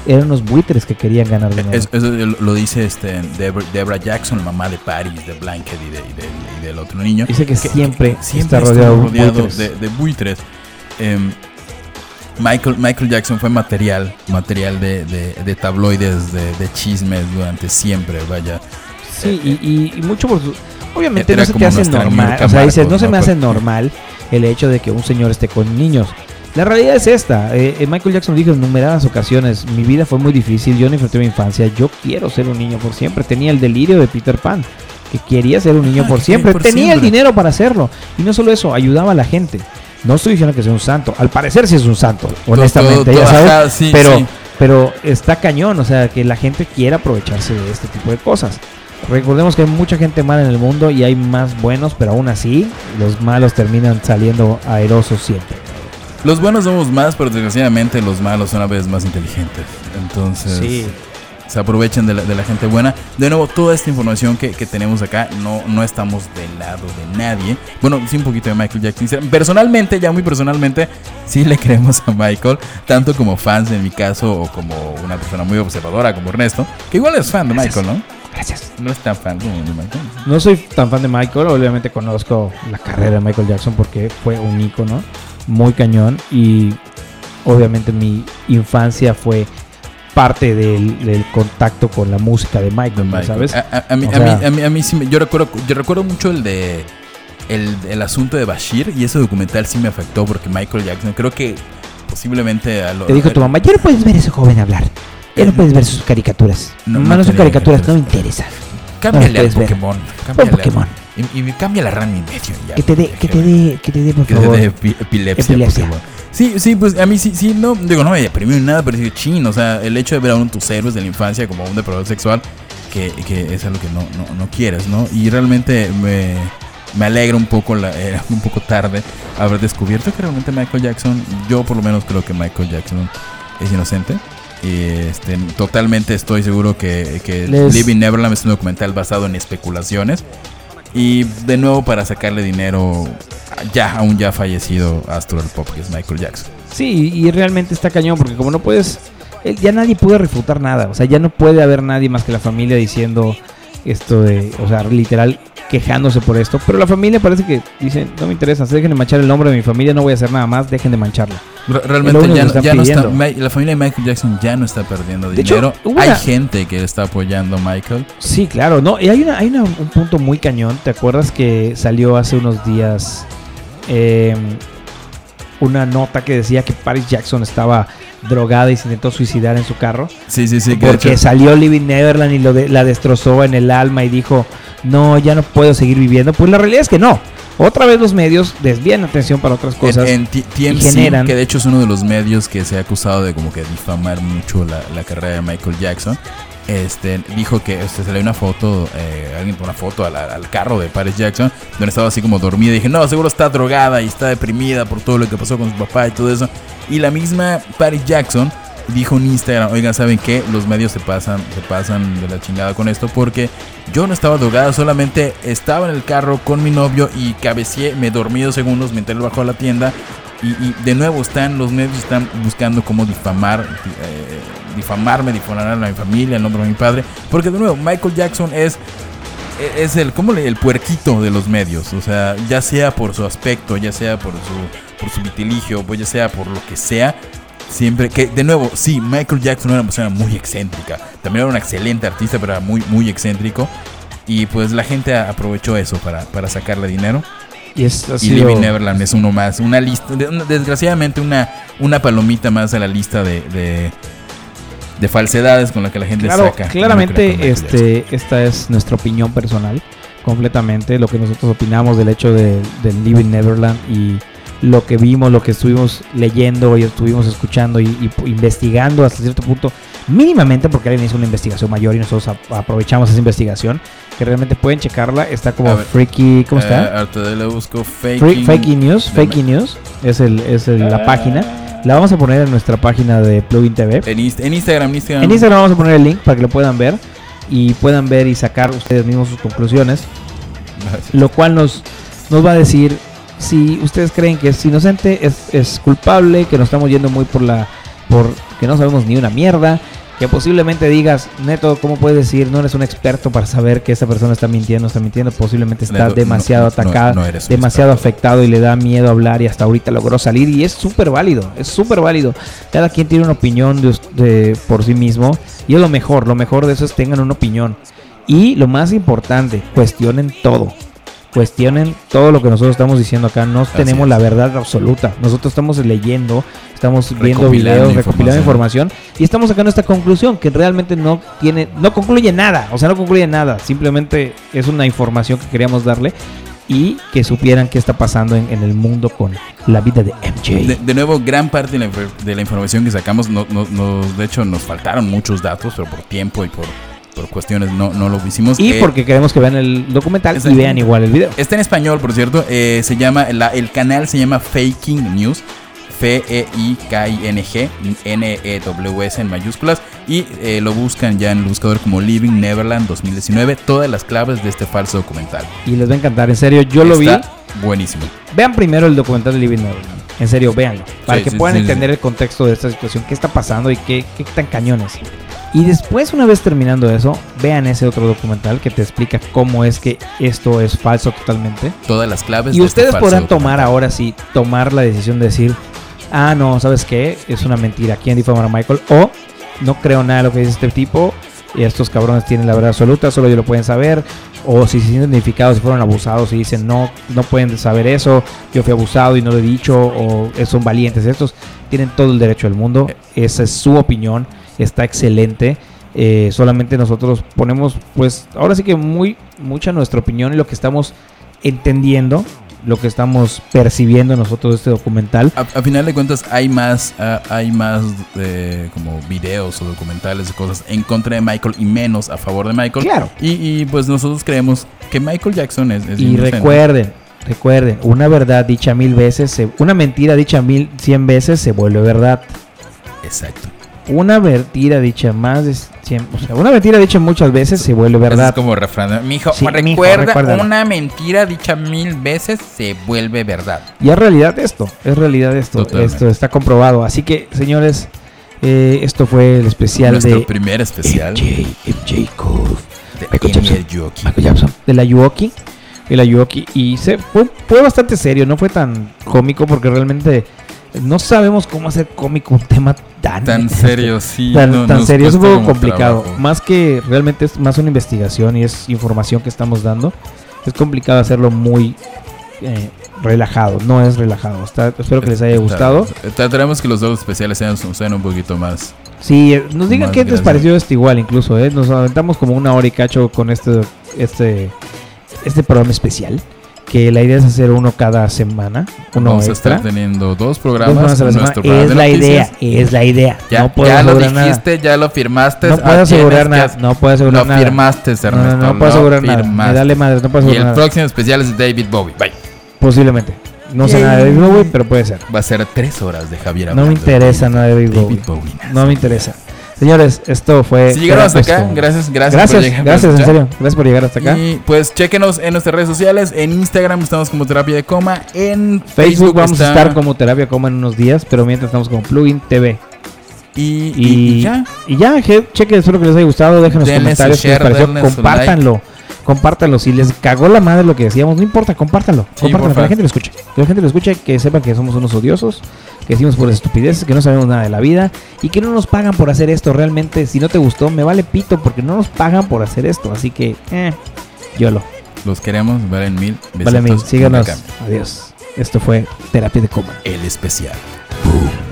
eran unos buitres que querían ganar dinero. Es- eso lo dice este Debra, Debra Jackson, mamá de Paris, de Blanket y, de- y del- y del otro niño. Dice que siempre siempre está rodeado de rodeado buitres. de, de buitres. Em, Michael, Michael Jackson fue material, material de, de- de tabloides, de, chismes durante siempre, vaya. Sí, y, y- y mucho por su... Obviamente no se te hace normal. O sea, dices, no se me hace normal el hecho de que un señor esté con niños. La realidad es esta. eh, eh, Michael Jackson dijo en numeradas ocasiones, mi vida fue muy difícil, yo no disfruté mi infancia, yo quiero ser un niño por siempre. Tenía el delirio de Peter Pan, que quería ser un niño por siempre. por Tenía el dinero para hacerlo. Y no solo eso, ayudaba a la gente. No estoy diciendo que sea un santo. Al parecer sí es un santo, honestamente, todo- ya todo- sabes. ajá, sí, pero, sí. pero está cañón, o sea, que la gente quiera aprovecharse de este tipo de cosas. Recordemos que hay mucha gente mala en el mundo y hay más buenos, pero aún así los malos terminan saliendo aerosos siempre. Los buenos somos más, pero desgraciadamente los malos son a veces más inteligentes. Entonces, se aprovechan de la, de la gente buena. De nuevo, toda esta información que, que tenemos acá, no, no estamos del lado de nadie. Bueno, sí un poquito de Michael Jackson. Personalmente, ya muy personalmente, sí le creemos a Michael, tanto como fans en mi caso, o como una persona muy observadora como Ernesto, que igual es fan de Michael, ¿no? Gracias. No es tan fan como de Michael. No soy tan fan de Michael, obviamente conozco la carrera de Michael Jackson porque fue un ícono muy cañón y obviamente mi infancia fue parte del, del contacto con la música de Michael, Michael. ¿sabes? A, a- a mí, O a, mí, sea- a, mí, a mí sí me- yo recuerdo, yo recuerdo mucho el de el, el asunto de Bashir y ese documental sí me afectó porque Michael Jackson creo que posiblemente a lo, Te dijo tu mamá, ya no puedes ver a ese joven hablar. Ya no puedes ver sus caricaturas. No, No, no no son tenía caricaturas, no me caricaturas. interesa. cámbiale no ver. Pokémon, cámbiale al- Pokémon. Y, y cambia la RAM y medio. ya, Que te dé, que te dé, que te dé, por que te dé epilepsia. Sí, sí, pues a mí sí, sí, no, digo, no me deprimió ni nada, pero sí, chin, o sea, el hecho de ver a uno de tus héroes de la infancia como un depredador sexual, que, que es algo que no, no, no quieres, ¿no? Y realmente me, me alegra un poco, la, era *laughs* un poco tarde haber descubierto que realmente Michael Jackson, yo por lo menos creo que Michael Jackson es inocente. Y este, totalmente estoy seguro que, que Les- Living Neverland es un documental basado en especulaciones. Y de nuevo para sacarle dinero ya a un ya fallecido astro pop que es Michael Jackson. Sí, y realmente está cañón, porque como no puedes, él- ya nadie puede refutar nada, o sea, ya no puede haber nadie más que la familia diciendo esto de, o sea, literal quejándose por esto, pero la familia parece que dice, no me interesa, dejen de manchar el nombre de mi familia, no voy a hacer nada más, dejen de mancharla. Realmente ya, no- están ya no está, la familia de Michael Jackson ya no está perdiendo De hecho, dinero. Hay gente que está apoyando a Michael. Sí, claro, no, y hay, una, hay una- un punto muy cañón, ¿te acuerdas que salió hace unos días eh, una nota que decía que Paris Jackson estaba drogada y se intentó suicidar en su carro? Sí, sí, sí. Porque salió Living Neverland y lo de- la destrozó en el alma y dijo, no, ya no puedo seguir viviendo. Pues la realidad es que no. Otra vez los medios desvían atención para otras cosas. en, generan- que de hecho es uno de los medios que se ha acusado de como que difamar mucho la, la carrera de Michael Jackson. Este, dijo que este, se le una foto, eh, alguien pone una foto al, al carro de Paris Jackson, donde estaba así como dormida. Y dije, no, seguro está drogada y está deprimida por todo lo que pasó con su papá y todo eso. Y la misma Paris Jackson dijo en Instagram, oigan, ¿saben qué? Los medios se pasan, se pasan de la chingada con esto porque yo no estaba drogada, solamente estaba en el carro con mi novio y cabeceé, me dormí dos segundos mientras él bajó a la tienda. Y, de nuevo están, los medios están buscando cómo difamar, eh, difamarme, difamar a mi familia, el nombre de mi padre. Porque de nuevo, Michael Jackson es es el como el puerquito de los medios, o sea, ya sea por su aspecto, ya sea por su por su vitiligio, pues ya sea por lo que sea, siempre que de nuevo, sí, Michael Jackson era una persona muy excéntrica, también era un excelente artista, pero era muy muy excéntrico y pues la gente aprovechó eso para, para sacarle dinero y sido- Living Neverland es uno más, una lista, de- desgraciadamente una una palomita más a la lista de, de de falsedades con la que la gente Claro, saca. claramente este, esta es nuestra opinión personal, completamente lo que nosotros opinamos del hecho de, del Living Neverland y lo que vimos, lo que estuvimos leyendo y estuvimos escuchando y, y investigando hasta cierto punto, mínimamente porque alguien hizo una investigación mayor y nosotros ap- aprovechamos esa investigación, que realmente pueden checarla, está como ver. freaky, ¿cómo Eh, está? le busco faking. Fakey News. Fakey News es, el, es el- Ah. la página. La vamos a poner en nuestra página de Plugin TV. En, Inst- en Instagram, Instagram. En Instagram vamos a poner el link para que lo puedan ver y puedan ver y sacar ustedes mismos sus conclusiones, lo cual nos, nos va a decir si ustedes creen que es inocente, es, es culpable, que nos estamos yendo muy por la por que no sabemos ni una mierda, que posiblemente digas, Neto, ¿cómo puedes decir? No eres un experto para saber que esa persona está mintiendo, está mintiendo, posiblemente está Neto, demasiado no- atacada, no demasiado experto. afectado y le da miedo hablar y hasta ahorita logró salir y es súper válido, es súper válido. Cada quien tiene una opinión de, de- por sí mismo y es lo mejor, lo mejor de eso es tengan una opinión. Y lo más importante, cuestionen todo. Cuestionen todo lo que nosotros estamos diciendo acá. No tenemos es. la verdad absoluta. Nosotros estamos leyendo, estamos viendo videos, recopilando información. y estamos sacando esta conclusión que realmente no tiene, no concluye nada. O sea, no concluye nada. Simplemente es una información que queríamos darle y que supieran qué está pasando en, en el mundo con la vida de MJ. De, de nuevo, gran parte de la, de la información que sacamos, no, no- no- de hecho, nos faltaron muchos datos, pero por tiempo y por, por cuestiones no, no lo hicimos. y Eh, porque queremos que vean el documental y vean igual el video. Está en español, por cierto. eh, se llama, la- el canal se llama Faking News. E F-E-I-K-I-N-G, N-E-W-S en mayúsculas. Y eh, lo buscan ya en el buscador como Living Neverland 2019. Todas las claves de este falso documental. Y les va a encantar, en serio, yo lo vi. Buenísimo. Vean primero el documental de Living Neverland. En serio, véanlo. Para Sí, que sí, puedan sí, entender el contexto de esta situación, qué está pasando y qué, qué tan cañones. Y después, una vez terminando eso, vean ese otro documental que te explica cómo es que esto es falso totalmente. Todas las claves Y de este ustedes podrán tomar documental. ahora sí, tomar la decisión de decir, ah, no, ¿sabes qué? Es una mentira. ¿Quién difamar a Michael? O no creo nada de lo que dice este tipo. Y estos cabrones tienen la verdad absoluta, solo ellos lo pueden saber. O si se sienten identificados, si fueron abusados y dicen, no, no pueden saber eso. Yo fui abusado y no lo he dicho. O eh, son valientes estos. Tienen todo el derecho del mundo. Esa es su opinión. Está excelente. Eh, solamente nosotros ponemos, pues, ahora sí que muy, mucha nuestra opinión y lo que estamos entendiendo, lo que estamos percibiendo nosotros de este documental. A, a final de cuentas hay más, hay más de como videos o documentales de cosas en contra de Michael y menos a favor de Michael. Claro. Y, y, pues nosotros creemos que Michael Jackson es, es Y inocente. recuerden, recuerden, una verdad dicha mil veces, se- una mentira dicha mil, cien veces se vuelve verdad. Exacto. Una mentira dicha más de cien, o sea, una mentira dicha muchas veces se vuelve Eso verdad. Es como refrán. Mijo, Sí, mijo, recuerda, una mentira dicha mil veces se vuelve verdad. Y es realidad esto, es realidad esto, Totalmente. esto está comprobado. Así que, señores, eh, esto fue el especial Nuestro de primer especial MJ, de Michael Amy Jackson. Yoki. Michael Jackson, de la Yuoki, de la Yuoki, y se, fue, fue bastante serio, no fue tan cómico porque realmente no sabemos cómo hacer cómico un tema tan, Tan serio, sí. tan, no- tan serio, es un poco complicado. trabajo. Más que realmente es más una investigación y es información que estamos dando, es complicado hacerlo muy eh, relajado. No es relajado. Está- espero que les haya gustado. Trataremos que los dos especiales sean, sean un poquito más. Sí, eh, nos digan Más qué les gracias. pareció este igual, incluso. ¿eh? Nos aventamos como una hora y cacho con este, este, este programa especial. Que la idea es hacer uno cada semana, uno Vamos a extra. estar teniendo dos Dos programas. programas a la semana. Es la noticias. idea, es la idea. Ya, no puedo ya lo asegurar nada. dijiste, ya lo firmaste. No ah, puedo asegurar tienes nada. No puedo asegurar Lo nada. firmaste, Ernesto. No, no, no puedo lo asegurar nada. Me dale madre, no puedo Y asegurar el nada. próximo especial es de David Bowie. Bye. Posiblemente. No sé nada de David Bowie, pero puede ser. Va a ser tres horas de Javier No me hablando interesa David- nada de David David Bowie. Bowie. No me interesa. Señores, esto fue. Si llegaron hasta acá, gracias, gracias, Gracias, por llegar. gracias, en serio. Gracias por llegar hasta acá. Y pues chequenos en nuestras redes sociales. En Instagram estamos como Terapia de Coma. En Facebook, Facebook, vamos a estar como Terapia Coma en unos días, pero mientras estamos como Plugin TV. Y, y- Y, y ya. y ya, chequen, espero que les haya gustado. Dejen los Denle comentarios qué les share, pareció. denle su Compártanlo. Compártanlo. Si les cagó la madre lo que decíamos, no importa, compártanlo. Sí, compártanlo, que la gente lo escuche. Que la gente lo escuche, que sepan que somos unos odiosos, que decimos por estupideces, que no sabemos nada de la vida y que no nos pagan por hacer esto. Realmente, si no te gustó, me vale pito porque no nos pagan por hacer esto. Así que, eh, YOLO. Los queremos, valen mil. Vale, mil. Besitos, Síganos. Adiós. Esto fue Terapia de Coma. El especial. Boom.